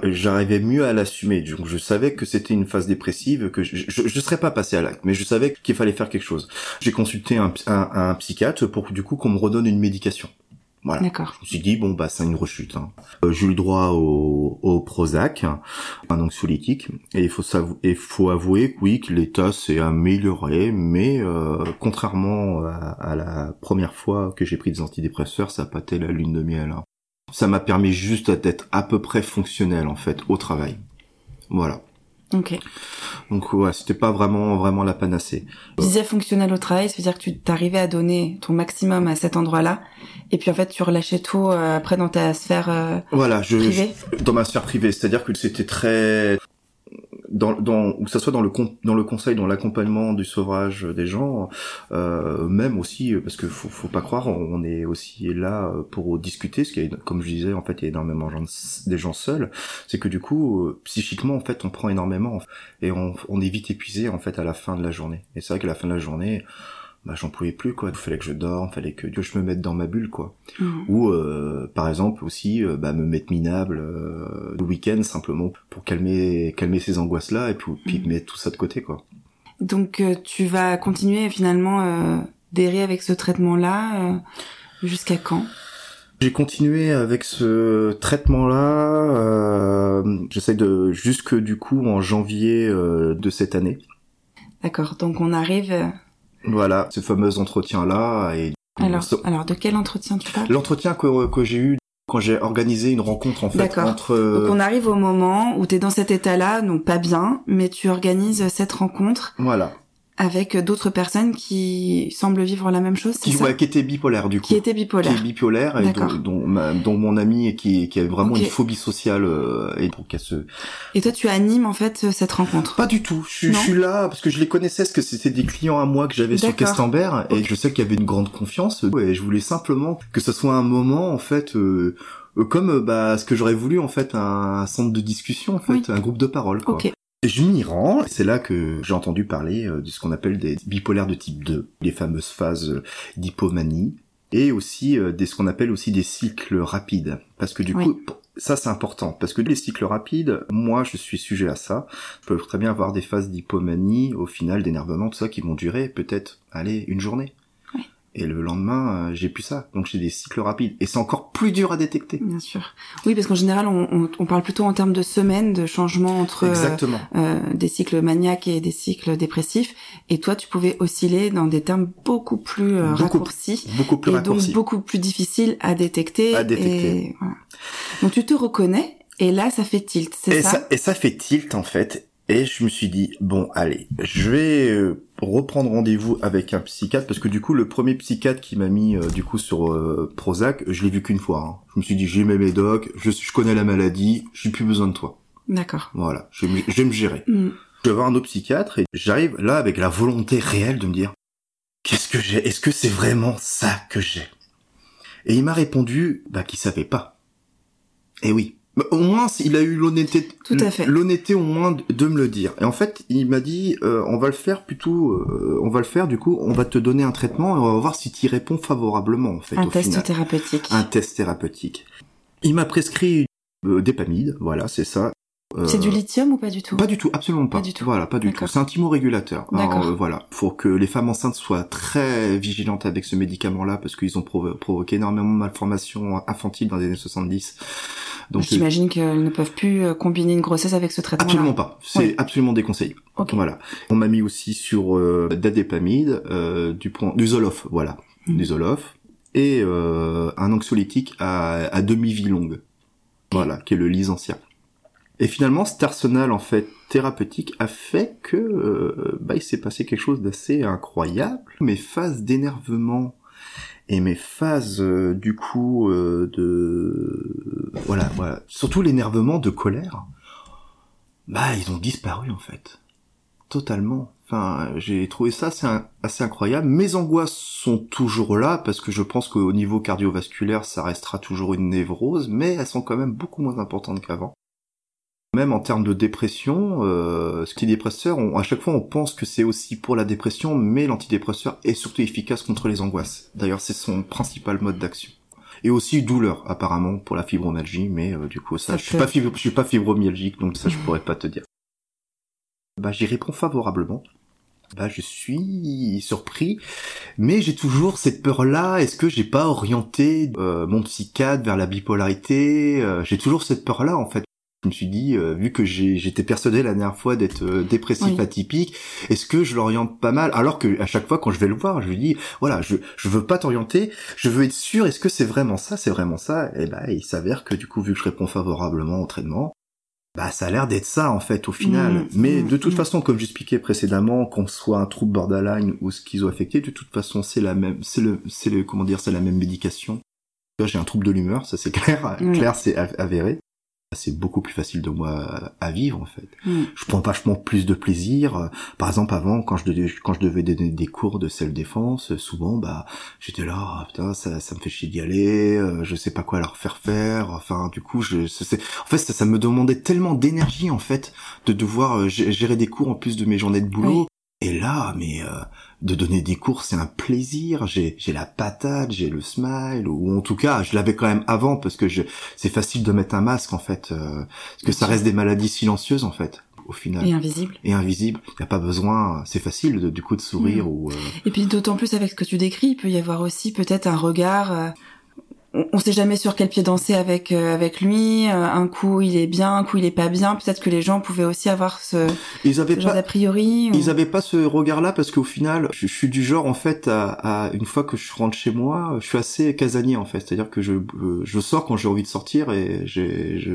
euh, j'arrivais mieux à l'assumer. Donc je savais que c'était une phase dépressive que je je, je serais pas passé à l'acte, mais je savais qu'il fallait faire quelque chose. J'ai consulté un, un un psychiatre pour du coup qu'on me redonne une médication. Voilà. D'accord. Je me suis dit bon bah c'est une rechute. Hein. Euh, J'ai eu le droit au, au Prozac, un anxiolytique, et il faut s'avou- et faut avouer que oui que l'état s'est amélioré, mais euh, contrairement à, à la première fois que j'ai pris des antidépresseurs, ça a pas été la lune de miel. hein. Ça m'a permis juste d'être à peu près fonctionnel en fait au travail. Voilà. Ok. Donc ouais, c'était pas vraiment vraiment la panacée. Disais fonctionnel au travail, c'est-à-dire que tu t'arrivais à donner ton maximum à cet endroit-là, et puis en fait tu relâchais tout euh, après dans ta sphère euh, Voilà, je, privée. je- dans ma sphère privée, c'est-à-dire que c'était très dans, dans ou que ça soit dans le dans le conseil, dans l'accompagnement du sauvage des gens, euh, même aussi euh, parce que faut, faut pas croire, on, est aussi là euh, pour discuter, qu'il y a, comme je disais, en fait, il y a énormément de gens, des gens seuls, c'est que du coup, euh, psychiquement, en fait, on prend énormément et on, on est vite épuisé en fait à la fin de la journée. Et c'est vrai qu'à la fin de la journée, bah j'en pouvais plus quoi. Il fallait que je dorme, fallait que, je me mette dans ma bulle quoi Mhm. ou euh, par exemple aussi euh, bah, me mettre minable euh, le week-end simplement pour calmer calmer ces angoisses là et puis, puis Mhm. mettre tout ça de côté quoi Donc euh, tu vas continuer finalement euh, d'errer avec ce traitement-là euh, jusqu'à quand? J'ai continué avec ce traitement là euh, j'essaie de jusque du coup en janvier euh, de cette année D'accord. Donc on arrive. Voilà ce fameux entretien là et Alors, alors de quel entretien tu parles? L'entretien que, que j'ai eu quand j'ai organisé une rencontre en fait D'accord. entre Donc on arrive au moment où tu es dans cet état-là, donc pas bien, mais tu organises cette rencontre. Voilà avec d'autres personnes qui semblent vivre la même chose, qui, ça ouais, qui était bipolaire du coup Qui étaient bipolaires. qui est bipolaire et dont, dont, ma- dont mon ami et qui, qui a vraiment une phobie sociale euh, et donc qu'elle se Et toi tu animes en fait cette rencontre? pas du tout je, je suis là parce que je les connaissais parce que c'était des clients à moi que j'avais sur D'accord. Castambert et je sais qu'il y avait une grande confiance et je voulais simplement que ce soit un moment en fait euh, euh, comme euh, bah ce que j'aurais voulu en fait un, centre de discussion en fait Oui. un groupe de parole quoi. Ok. Je m'y rends, c'est là que j'ai entendu parler euh, de ce qu'on appelle des bipolaires de type 2, les fameuses phases euh, d'hypomanie, et aussi euh, des ce qu'on appelle aussi des cycles rapides. Parce que du Oui. coup, Ça, c'est important parce que les cycles rapides, moi, je suis sujet à ça. Je peux très bien avoir des phases d'hypomanie, au final, d'énervement, tout ça, qui vont durer peut-être, allez, une journée. Et le lendemain, euh, j'ai plus ça. Donc j'ai des cycles rapides. Et c'est encore plus dur à détecter. Bien sûr. Oui, parce qu'en général, on, on, parle plutôt en termes de semaines, de changement entre Exactement. Euh, des cycles maniaques et des cycles dépressifs. Et toi, tu pouvais osciller dans des termes beaucoup plus euh, raccourcis. Beaucoup plus et raccourcis. donc beaucoup plus difficiles à détecter. À détecter. Et, voilà. Donc tu te reconnais. Et là, ça fait tilt, c'est ça, ça Et ça fait tilt, en fait. Et je me suis dit, bon, allez, je vais euh, reprendre rendez-vous avec un psychiatre, parce que du coup, le premier psychiatre qui m'a mis euh, du coup sur euh, Prozac, je l'ai vu qu'une fois. Hein. Je me suis dit, j'ai mes médocs, je, je connais la maladie, j'ai plus besoin de toi. D'accord. Voilà, je, je, vais me gérer. Mm. Je vais voir un autre psychiatre, et j'arrive là avec la volonté réelle de me dire, qu'est-ce que j'ai? Est-ce que c'est vraiment ça que j'ai? Et il m'a répondu, bah, qu'il savait pas. Et oui, au moins, il a eu l'honnêteté, l'honnêteté au moins de me le dire. Et en fait, il m'a dit, euh, on va le faire plutôt, euh, on va le faire. Du coup, on va te donner un traitement et on va voir si tu y réponds favorablement. En fait, un au test final. thérapeutique. Un test thérapeutique. Il m'a prescrit euh, des pamides, voilà, c'est ça. C'est du lithium ou pas du tout Pas du tout, absolument pas. Pas du tout. Voilà, pas du tout. C'est un thymorégulateur. D'accord. Euh, voilà, faut que les femmes enceintes soient très vigilantes avec ce médicament-là parce qu'ils ont provo provoqué énormément de malformations infantiles dans les années 70. Donc j'imagine qu'elles ne peuvent plus combiner une grossesse avec ce traitement. Absolument pas. C'est oui. absolument déconseillé. Okay. Voilà. On m'a mis aussi sur euh, d'adépamide, euh, du point, du Zoloft, voilà, Mm. du Zoloft et euh, un anxiolytique à, à demi-vie longue. Voilà, qui est le Lysancia. Et finalement, cet arsenal en fait thérapeutique a fait que euh, bah, il s'est passé quelque chose d'assez incroyable. Mes phases d'énervement et mes phases euh, du coup euh, de voilà voilà. Surtout l'énervement de colère bah ils ont disparu en fait. Totalement. Enfin j'ai trouvé ça assez, assez incroyable. Mes angoisses sont toujours là parce que je pense qu'au niveau cardiovasculaire ça restera toujours une névrose mais elles sont quand même beaucoup moins importantes qu'avant même en termes de dépression, euh, ce antidépresseur, on, à chaque fois on pense que c'est aussi pour la dépression, mais l'antidépresseur est surtout efficace contre les angoisses. D'ailleurs, c'est son principal mode d'action. Et aussi douleur, apparemment, pour la fibromyalgie, mais euh, du coup, ça, Ça je suis pas fibro- je suis pas fibromyalgique, donc ça, je pourrais pas te dire. Bah, j'y réponds favorablement. Bah, je suis surpris, mais j'ai toujours cette peur-là. Est-ce que j'ai pas orienté euh, mon psychiatre vers la bipolarité Euh, J'ai toujours cette peur-là, en fait. Je me suis dit, euh, vu que j'étais persuadé la dernière fois d'être euh, dépressif Oui. atypique, est-ce que je l'oriente pas mal? Alors que à chaque fois quand je vais le voir, je lui dis, voilà, je je veux pas t'orienter, je veux être sûr. Est-ce que c'est vraiment ça? C'est vraiment ça? Et ben, il s'avère que du coup, vu que je réponds favorablement au traitement, bah ça a l'air d'être ça en fait au final. Mmh, Mais mmh, de toute mmh. façon, comme j'expliquais précédemment, qu'on soit un trouble borderline ou schizoaffecté, de toute façon c'est la même, c'est le, c'est le, comment dire, c'est la même médication. Là, J'ai un trouble de l'humeur, ça c'est clair, clair, c'est av- avéré. C'est beaucoup plus facile de moi à vivre en fait. Mm. Je prends vachement plus de plaisir. Par exemple, avant, quand je devais, quand je devais donner des cours de self-défense, souvent, bah, j'étais là, ah, putain, ça, ça me fait chier d'y aller, euh, je sais pas quoi leur faire faire. Enfin, du coup, je, c'est, en fait, ça, ça me demandait tellement d'énergie en fait de devoir euh, gé- gérer des cours en plus de mes journées de boulot. Et là, mais euh, de donner des cours, c'est un plaisir. J'ai, j'ai la patate, j'ai le smile, ou en tout cas, je l'avais quand même avant parce que je, c'est facile de mettre un masque en fait, euh, parce que ça reste des maladies silencieuses en fait, au final Et invisible. et invisible. Il n'y a pas besoin, c'est facile de, du coup de sourire ou. euh, Et puis d'autant plus avec ce que tu décris, il peut y avoir aussi peut-être un regard. On, on sait jamais sur quel pied danser avec euh, avec lui. euh, un coup il est bien, un coup il est pas bien. Peut-être que les gens pouvaient aussi avoir ce, Ils avaient ce genre pas. d'a priori. ou- Ils avaient pas ce regard-là parce qu'au final, je, je suis du genre en fait à, à- une fois que je rentre chez moi, je suis assez casanier en fait, c'est-à-dire que je euh, je sors quand j'ai envie de sortir et j'ai je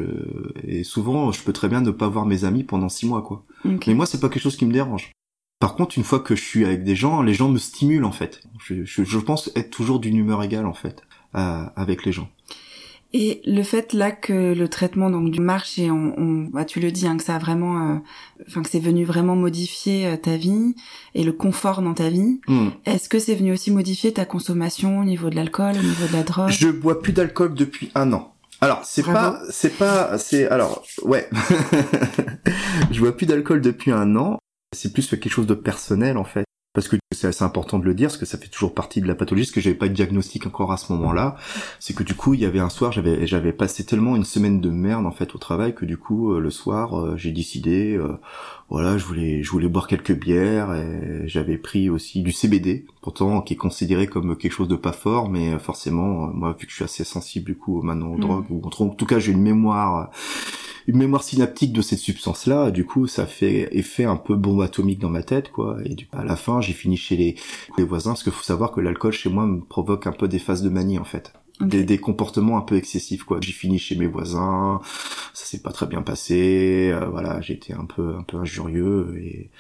et souvent je peux très bien ne pas voir mes amis pendant six mois quoi. Mais moi c'est pas quelque chose qui me dérange. Par contre, une fois que je suis avec des gens, les gens me stimulent en fait. Je, je, je pense être toujours d'une humeur égale en fait avec les gens. Et le fait là que le traitement donc du marche et on, on bah, tu le dis hein, que ça a vraiment, euh, enfin que c'est venu vraiment modifier euh, ta vie et le confort dans ta vie. Hmm. Est-ce que c'est venu aussi modifier ta consommation au niveau de l'alcool, au niveau de la drogue? Je bois plus d'alcool depuis un an. Alors c'est pas c'est pas c'est alors ouais je bois plus d'alcool depuis un an. C'est plus quelque chose de personnel en fait. Parce que c'est assez important de le dire, parce que ça fait toujours partie de la pathologie, parce que j'avais pas de diagnostic encore à ce moment-là, c'est que du coup, il y avait un soir, j'avais j'avais passé tellement une semaine de merde en fait au travail que du coup, euh, le soir, euh, j'ai décidé, euh, voilà, je voulais je voulais boire quelques bières, et j'avais pris aussi du CBD, pourtant qui est considéré comme quelque chose de pas fort, mais forcément, moi vu que je suis assez sensible du coup maintenant aux mmh. drogues, ou en tout cas j'ai une mémoire une mémoire synaptique de cette substance-là. Du coup, ça fait effet un peu bombe atomique dans ma tête, quoi. Et du, à la fin, j'ai fini chez les, les voisins parce qu'il faut savoir que l'alcool chez moi me provoque un peu des phases de manie, en fait. Des, des, comportements un peu excessifs quoi. J'ai fini chez mes voisins ça s'est pas très bien passé euh, voilà j'étais un peu un peu injurieux et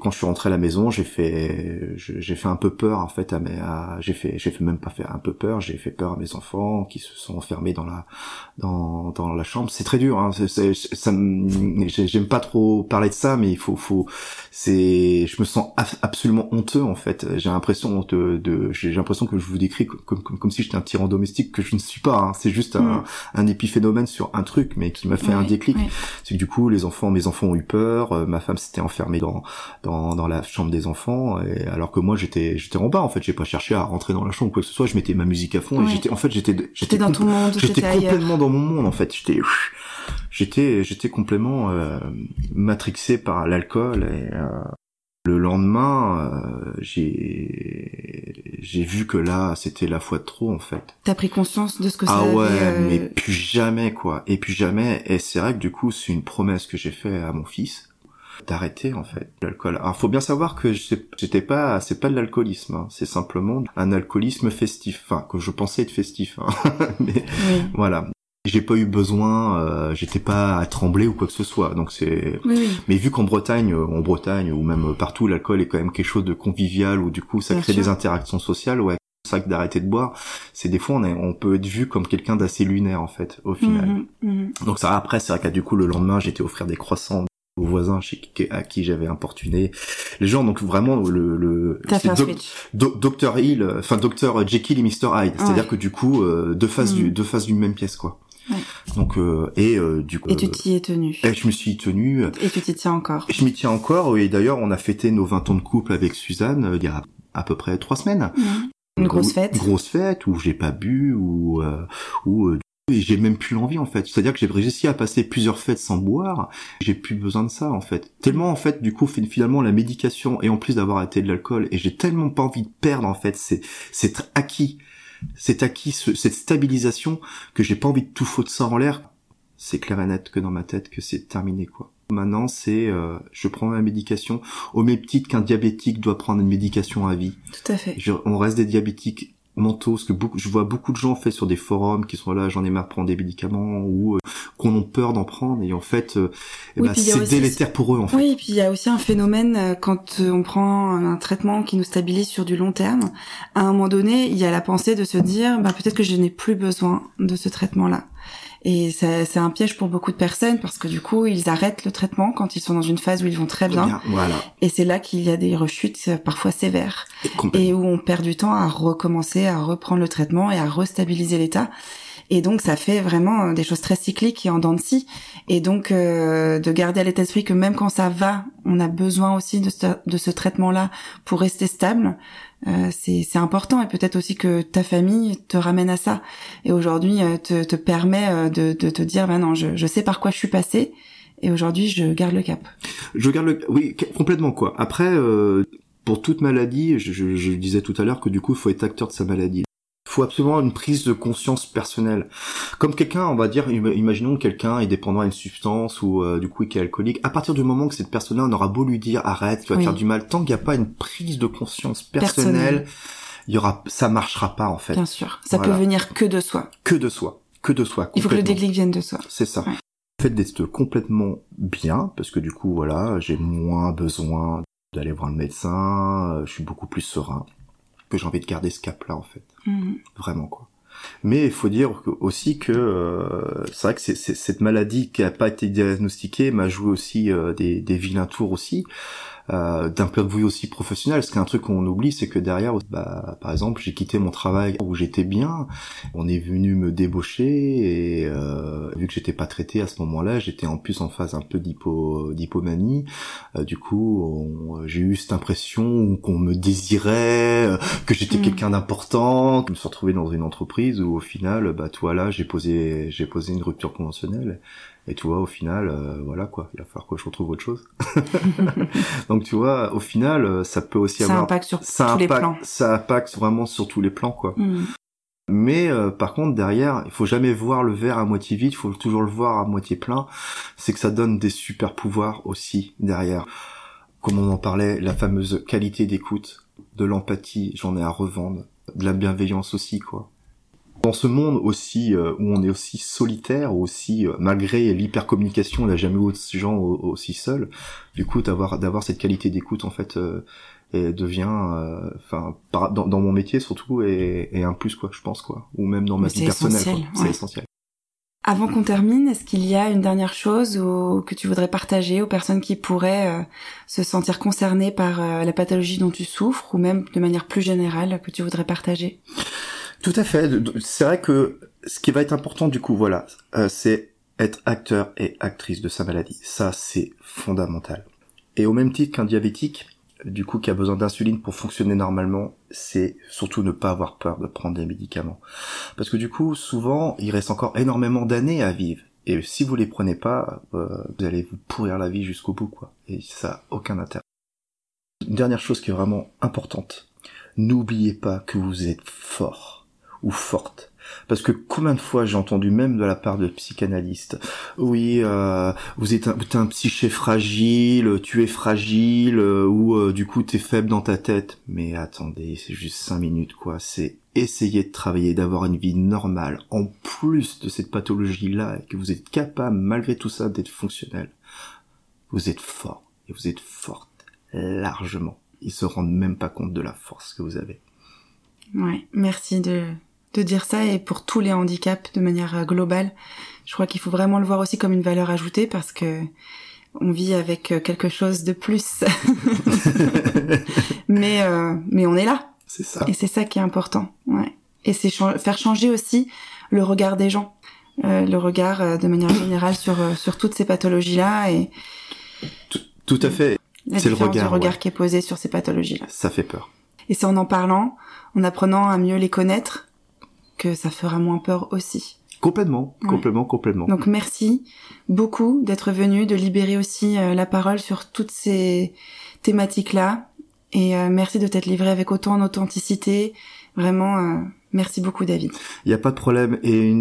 quand je suis rentré à la maison j'ai fait j'ai fait un peu peur en fait à mes j'ai fait j'ai fait même pas faire un peu peur j'ai fait peur à mes enfants qui se sont enfermés dans la dans dans la chambre c'est très dur hein c'est, ça j'aime pas trop parler de ça mais il faut faut c'est je me sens absolument honteux en fait j'ai l'impression de, de j'ai l'impression que je vous décris comme comme, comme si j'étais un tyran domestique que je ne suis pas. Hein. C'est juste un, mm. un, épiphénomène sur un truc, mais qui m'a fait un déclic. C'est que du coup, les enfants, mes enfants ont eu peur. Euh, ma femme s'était enfermée dans, dans dans la chambre des enfants, et alors que moi, j'étais j'étais en bas. En fait, j'ai pas cherché à rentrer dans la chambre ou quoi que ce soit. Je mettais ma musique à fond et j'étais en fait j'étais j'étais dans ton monde. J'étais complètement dans mon monde en fait. J'étais j'étais j'étais complètement euh, matrixé par l'alcool et euh, le lendemain, euh, j'ai j'ai vu que là, c'était la fois de trop en fait. T'as pris conscience de ce que ça ah avait. Ah ouais, mais plus jamais quoi. Et plus jamais. Et c'est vrai que du coup, c'est une promesse que j'ai fait à mon fils d'arrêter en fait l'alcool. Alors faut bien savoir que j'étais pas, c'est pas de l'alcoolisme, hein. c'est simplement un alcoolisme festif, enfin que je pensais être festif. Hein. mais voilà, j'ai pas eu besoin, euh, j'étais pas à trembler ou quoi que ce soit. Donc c'est. Mais vu qu'en Bretagne, euh, en Bretagne ou même partout, l'alcool est quand même quelque chose de convivial ou du coup ça crée des interactions sociales. Ouais, c'est ça que d'arrêter de boire, c'est des fois on, est, on peut être vu comme quelqu'un d'assez lunaire en fait au final. Mhm, mhm. Donc ça après c'est vrai qu'à du coup le lendemain j'étais offrir des croissants aux voisins chez à qui j'avais importuné les gens donc vraiment le le Docteur Hill enfin Docteur Jekyll et Mr Hyde c'est-à-dire que du coup euh, deux faces du mhm. deux faces d'une même pièce quoi donc euh, et euh, du coup. Et tu t'y es tenu. Et je me suis tenu. Et tu t'y tiens encore. Je m'y tiens encore et d'ailleurs on a fêté nos 20 ans de couple avec Suzanne euh, il y a à peu près trois semaines. Une grosse fête. Une grosse fête où j'ai pas bu ou ou et j'ai même plus l'envie en fait. C'est-à-dire que j'ai réussi à passer plusieurs fêtes sans boire. J'ai plus besoin de ça en fait. Tellement en fait du coup finalement la médication et en plus d'avoir arrêté de l'alcool et j'ai tellement pas envie de perdre en fait. C'est c'est acquis c'est acquis cette stabilisation que j'ai pas envie de tout foutre ça en l'air. C'est clair et net que dans ma tête que c'est terminé quoi. Maintenant, c'est euh, je prends ma médication au même titre qu'un diabétique doit prendre une médication à vie. Tout à fait. on reste des diabétiques mentaux, ce que beaucoup, je vois beaucoup de gens fait sur des forums qui sont là, j'en ai marre de prendre des médicaments ou euh, qu'on a peur d'en prendre et en fait, euh, ben, c'est délétère pour eux en fait. Oui, et puis il y a aussi un phénomène euh, quand on prend un traitement qui nous stabilise sur du long terme. À un moment donné, il y a la pensée de se dire, bah, peut-être que je n'ai plus besoin de ce traitement-là. Et c'est un piège pour beaucoup de personnes parce que du coup, ils arrêtent le traitement quand ils sont dans une phase où ils vont très bien. voilà. Et c'est là qu'il y a des rechutes euh, parfois sévères et, où on perd du temps à recommencer, à reprendre le traitement et à restabiliser l'état. Et donc ça fait vraiment euh, des choses très cycliques et en dents de scie. Et donc euh, de garder à l'état d'esprit que même quand ça va, on a besoin aussi de ce, de ce traitement-là pour rester stable. Euh, c'est important et peut-être aussi que ta famille te ramène à ça et aujourd'hui euh, te, te, permet euh, de, de, te dire ben non je, je sais par quoi je suis passé et aujourd'hui je garde le cap. Je garde le oui complètement quoi. Après pour toute maladie, je, je, je disais tout à l'heure que du coup il faut être acteur de sa maladie faut absolument une prise de conscience personnelle. Comme quelqu'un, on va dire, imaginons que quelqu'un est dépendant à une substance ou euh, du coup qui est alcoolique. À partir du moment que cette personne-là, on aura beau lui dire arrête, tu vas te faire du mal, tant qu'il n'y a pas une prise de conscience personnelle, il y aura, ça marchera pas en fait. Bien sûr, ça peut venir que de soi. Que de soi, que de soi. Il faut que le déclic vienne de soi. C'est ça. Le fait d'être complètement bien, parce que du coup voilà, j'ai moins besoin d'aller voir le médecin, euh, je suis beaucoup plus serein que j'ai envie de garder ce cap-là en fait. Mhm. Vraiment quoi. Mais il faut dire aussi que euh, c'est vrai que c'est, cette maladie qui a pas été diagnostiquée m'a joué aussi euh, des, des vilains tours aussi. Euh, d'un point de vue aussi professionnel. Ce qui est un truc qu'on oublie, c'est que derrière, bah, par exemple, j'ai quitté mon travail où j'étais bien. On est venu me débaucher et euh, vu que j'étais pas traité à ce moment-là, j'étais en plus en phase un peu d'hypo d'hypomanie. Euh, du coup, j'ai eu cette impression qu'on me désirait, euh, que j'étais mm. quelqu'un d'important. Je me suis retrouvé dans une entreprise où au final, bah toi là, j'ai posé j'ai posé une rupture conventionnelle. Et tu vois, au final, euh, voilà quoi, il va falloir que je retrouve autre chose. Donc tu vois, au final, euh, ça peut aussi ça avoir... Impacte sur ça tous les plans. Ça impacte vraiment sur tous les plans, quoi. Mm. Mais euh, par contre, derrière, il faut jamais voir le verre à moitié vide, il faut toujours le voir à moitié plein. C'est que ça donne des super pouvoirs aussi derrière. Comme on en parlait, la fameuse qualité d'écoute, de l'empathie, j'en ai à revendre, de la bienveillance aussi, quoi dans ce monde aussi euh, où on est aussi solitaire, aussi euh, malgré l'hypercommunication, on n'a jamais eu de gens aussi seuls. Du coup, d'avoir d'avoir cette qualité d'écoute en fait euh, et devient, enfin, dans, dans, mon métier surtout, et, et, un plus quoi, je pense quoi, ou même dans ma vie personnelle, c'est essentiel. Avant qu'on termine, est-ce qu'il y a une dernière chose ou, que tu voudrais partager aux personnes qui pourraient se sentir concernées par la pathologie dont tu souffres, ou même de manière plus générale que tu voudrais partager? Tout à fait. C'est vrai que ce qui va être important du coup, voilà, euh, c'est être acteur et actrice de sa maladie. Ça, c'est fondamental. Et au même titre qu'un diabétique, du coup, qui a besoin d'insuline pour fonctionner normalement, c'est surtout ne pas avoir peur de prendre des médicaments. Parce que du coup, souvent, il reste encore énormément d'années à vivre. Et si vous les prenez pas, euh, vous allez vous pourrir la vie jusqu'au bout, quoi. Et ça a aucun intérêt. Une dernière chose qui est vraiment importante. N'oubliez pas que vous êtes fort ou forte. Parce que combien de fois j'ai entendu même de la part de psychanalystes, oui, euh, vous êtes un, un psyché fragile, tu es fragile, euh, ou euh, du coup t'es faible dans ta tête. Mais attendez, c'est juste cinq minutes quoi. C'est essayer de travailler, d'avoir une vie normale, en plus de cette pathologie-là, et que vous êtes capable malgré tout ça d'être fonctionnel. Vous êtes fort et vous êtes forte largement. Ils se rendent même pas compte de la force que vous avez. Ouais, merci de de dire ça et pour tous les handicaps de manière euh, globale. Je crois qu'il faut vraiment le voir aussi comme une valeur ajoutée parce que on vit avec euh, quelque chose de plus. mais euh, mais on est là. C'est ça. Et c'est ça qui est important. Ouais. Et c'est faire changer aussi le regard des gens, le regard de manière générale sur sur toutes ces pathologies là et tout, à fait. C'est le regard, regard qui est posé sur ces pathologies là. Ça fait peur. Et c'est en en parlant, en apprenant à mieux les connaître, que ça fera moins peur aussi. Complètement, complètement, complètement. Donc merci beaucoup d'être venu, de libérer aussi euh, la parole sur toutes ces thématiques-là. Et euh, merci de t'être livré avec autant d'authenticité. Vraiment, euh, merci beaucoup David. Il n'y a pas de problème. Et,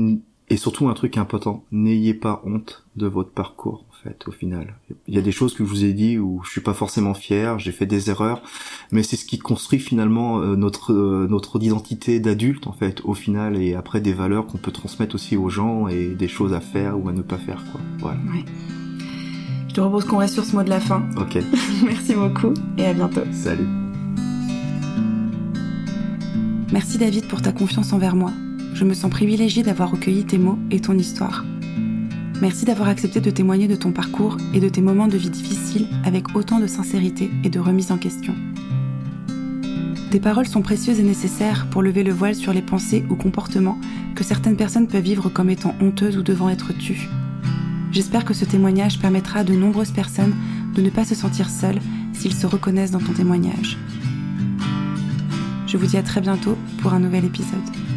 et surtout un truc important, n'ayez pas honte de votre parcours au final. Il y a des choses que je vous ai dit où je suis pas forcément fier, j'ai fait des erreurs, mais c'est ce qui construit finalement euh, notre euh, notre identité d'adulte en fait au final et après des valeurs qu'on peut transmettre aussi aux gens et des choses à faire ou à ne pas faire quoi. Voilà. Je te propose qu'on reste sur ce mot de la fin. Ok. Merci beaucoup et à bientôt. Salut. Merci David pour ta confiance envers moi. Je me sens privilégiée d'avoir recueilli tes mots et ton histoire. Merci d'avoir accepté de témoigner de ton parcours et de tes moments de vie difficiles avec autant de sincérité et de remise en question. Tes paroles sont précieuses et nécessaires pour lever le voile sur les pensées ou comportements que certaines personnes peuvent vivre comme étant honteuses ou devant être tues. J'espère que ce témoignage permettra à de nombreuses personnes de ne pas se sentir seules s'ils se reconnaissent dans ton témoignage. Je vous dis à très bientôt pour un nouvel épisode.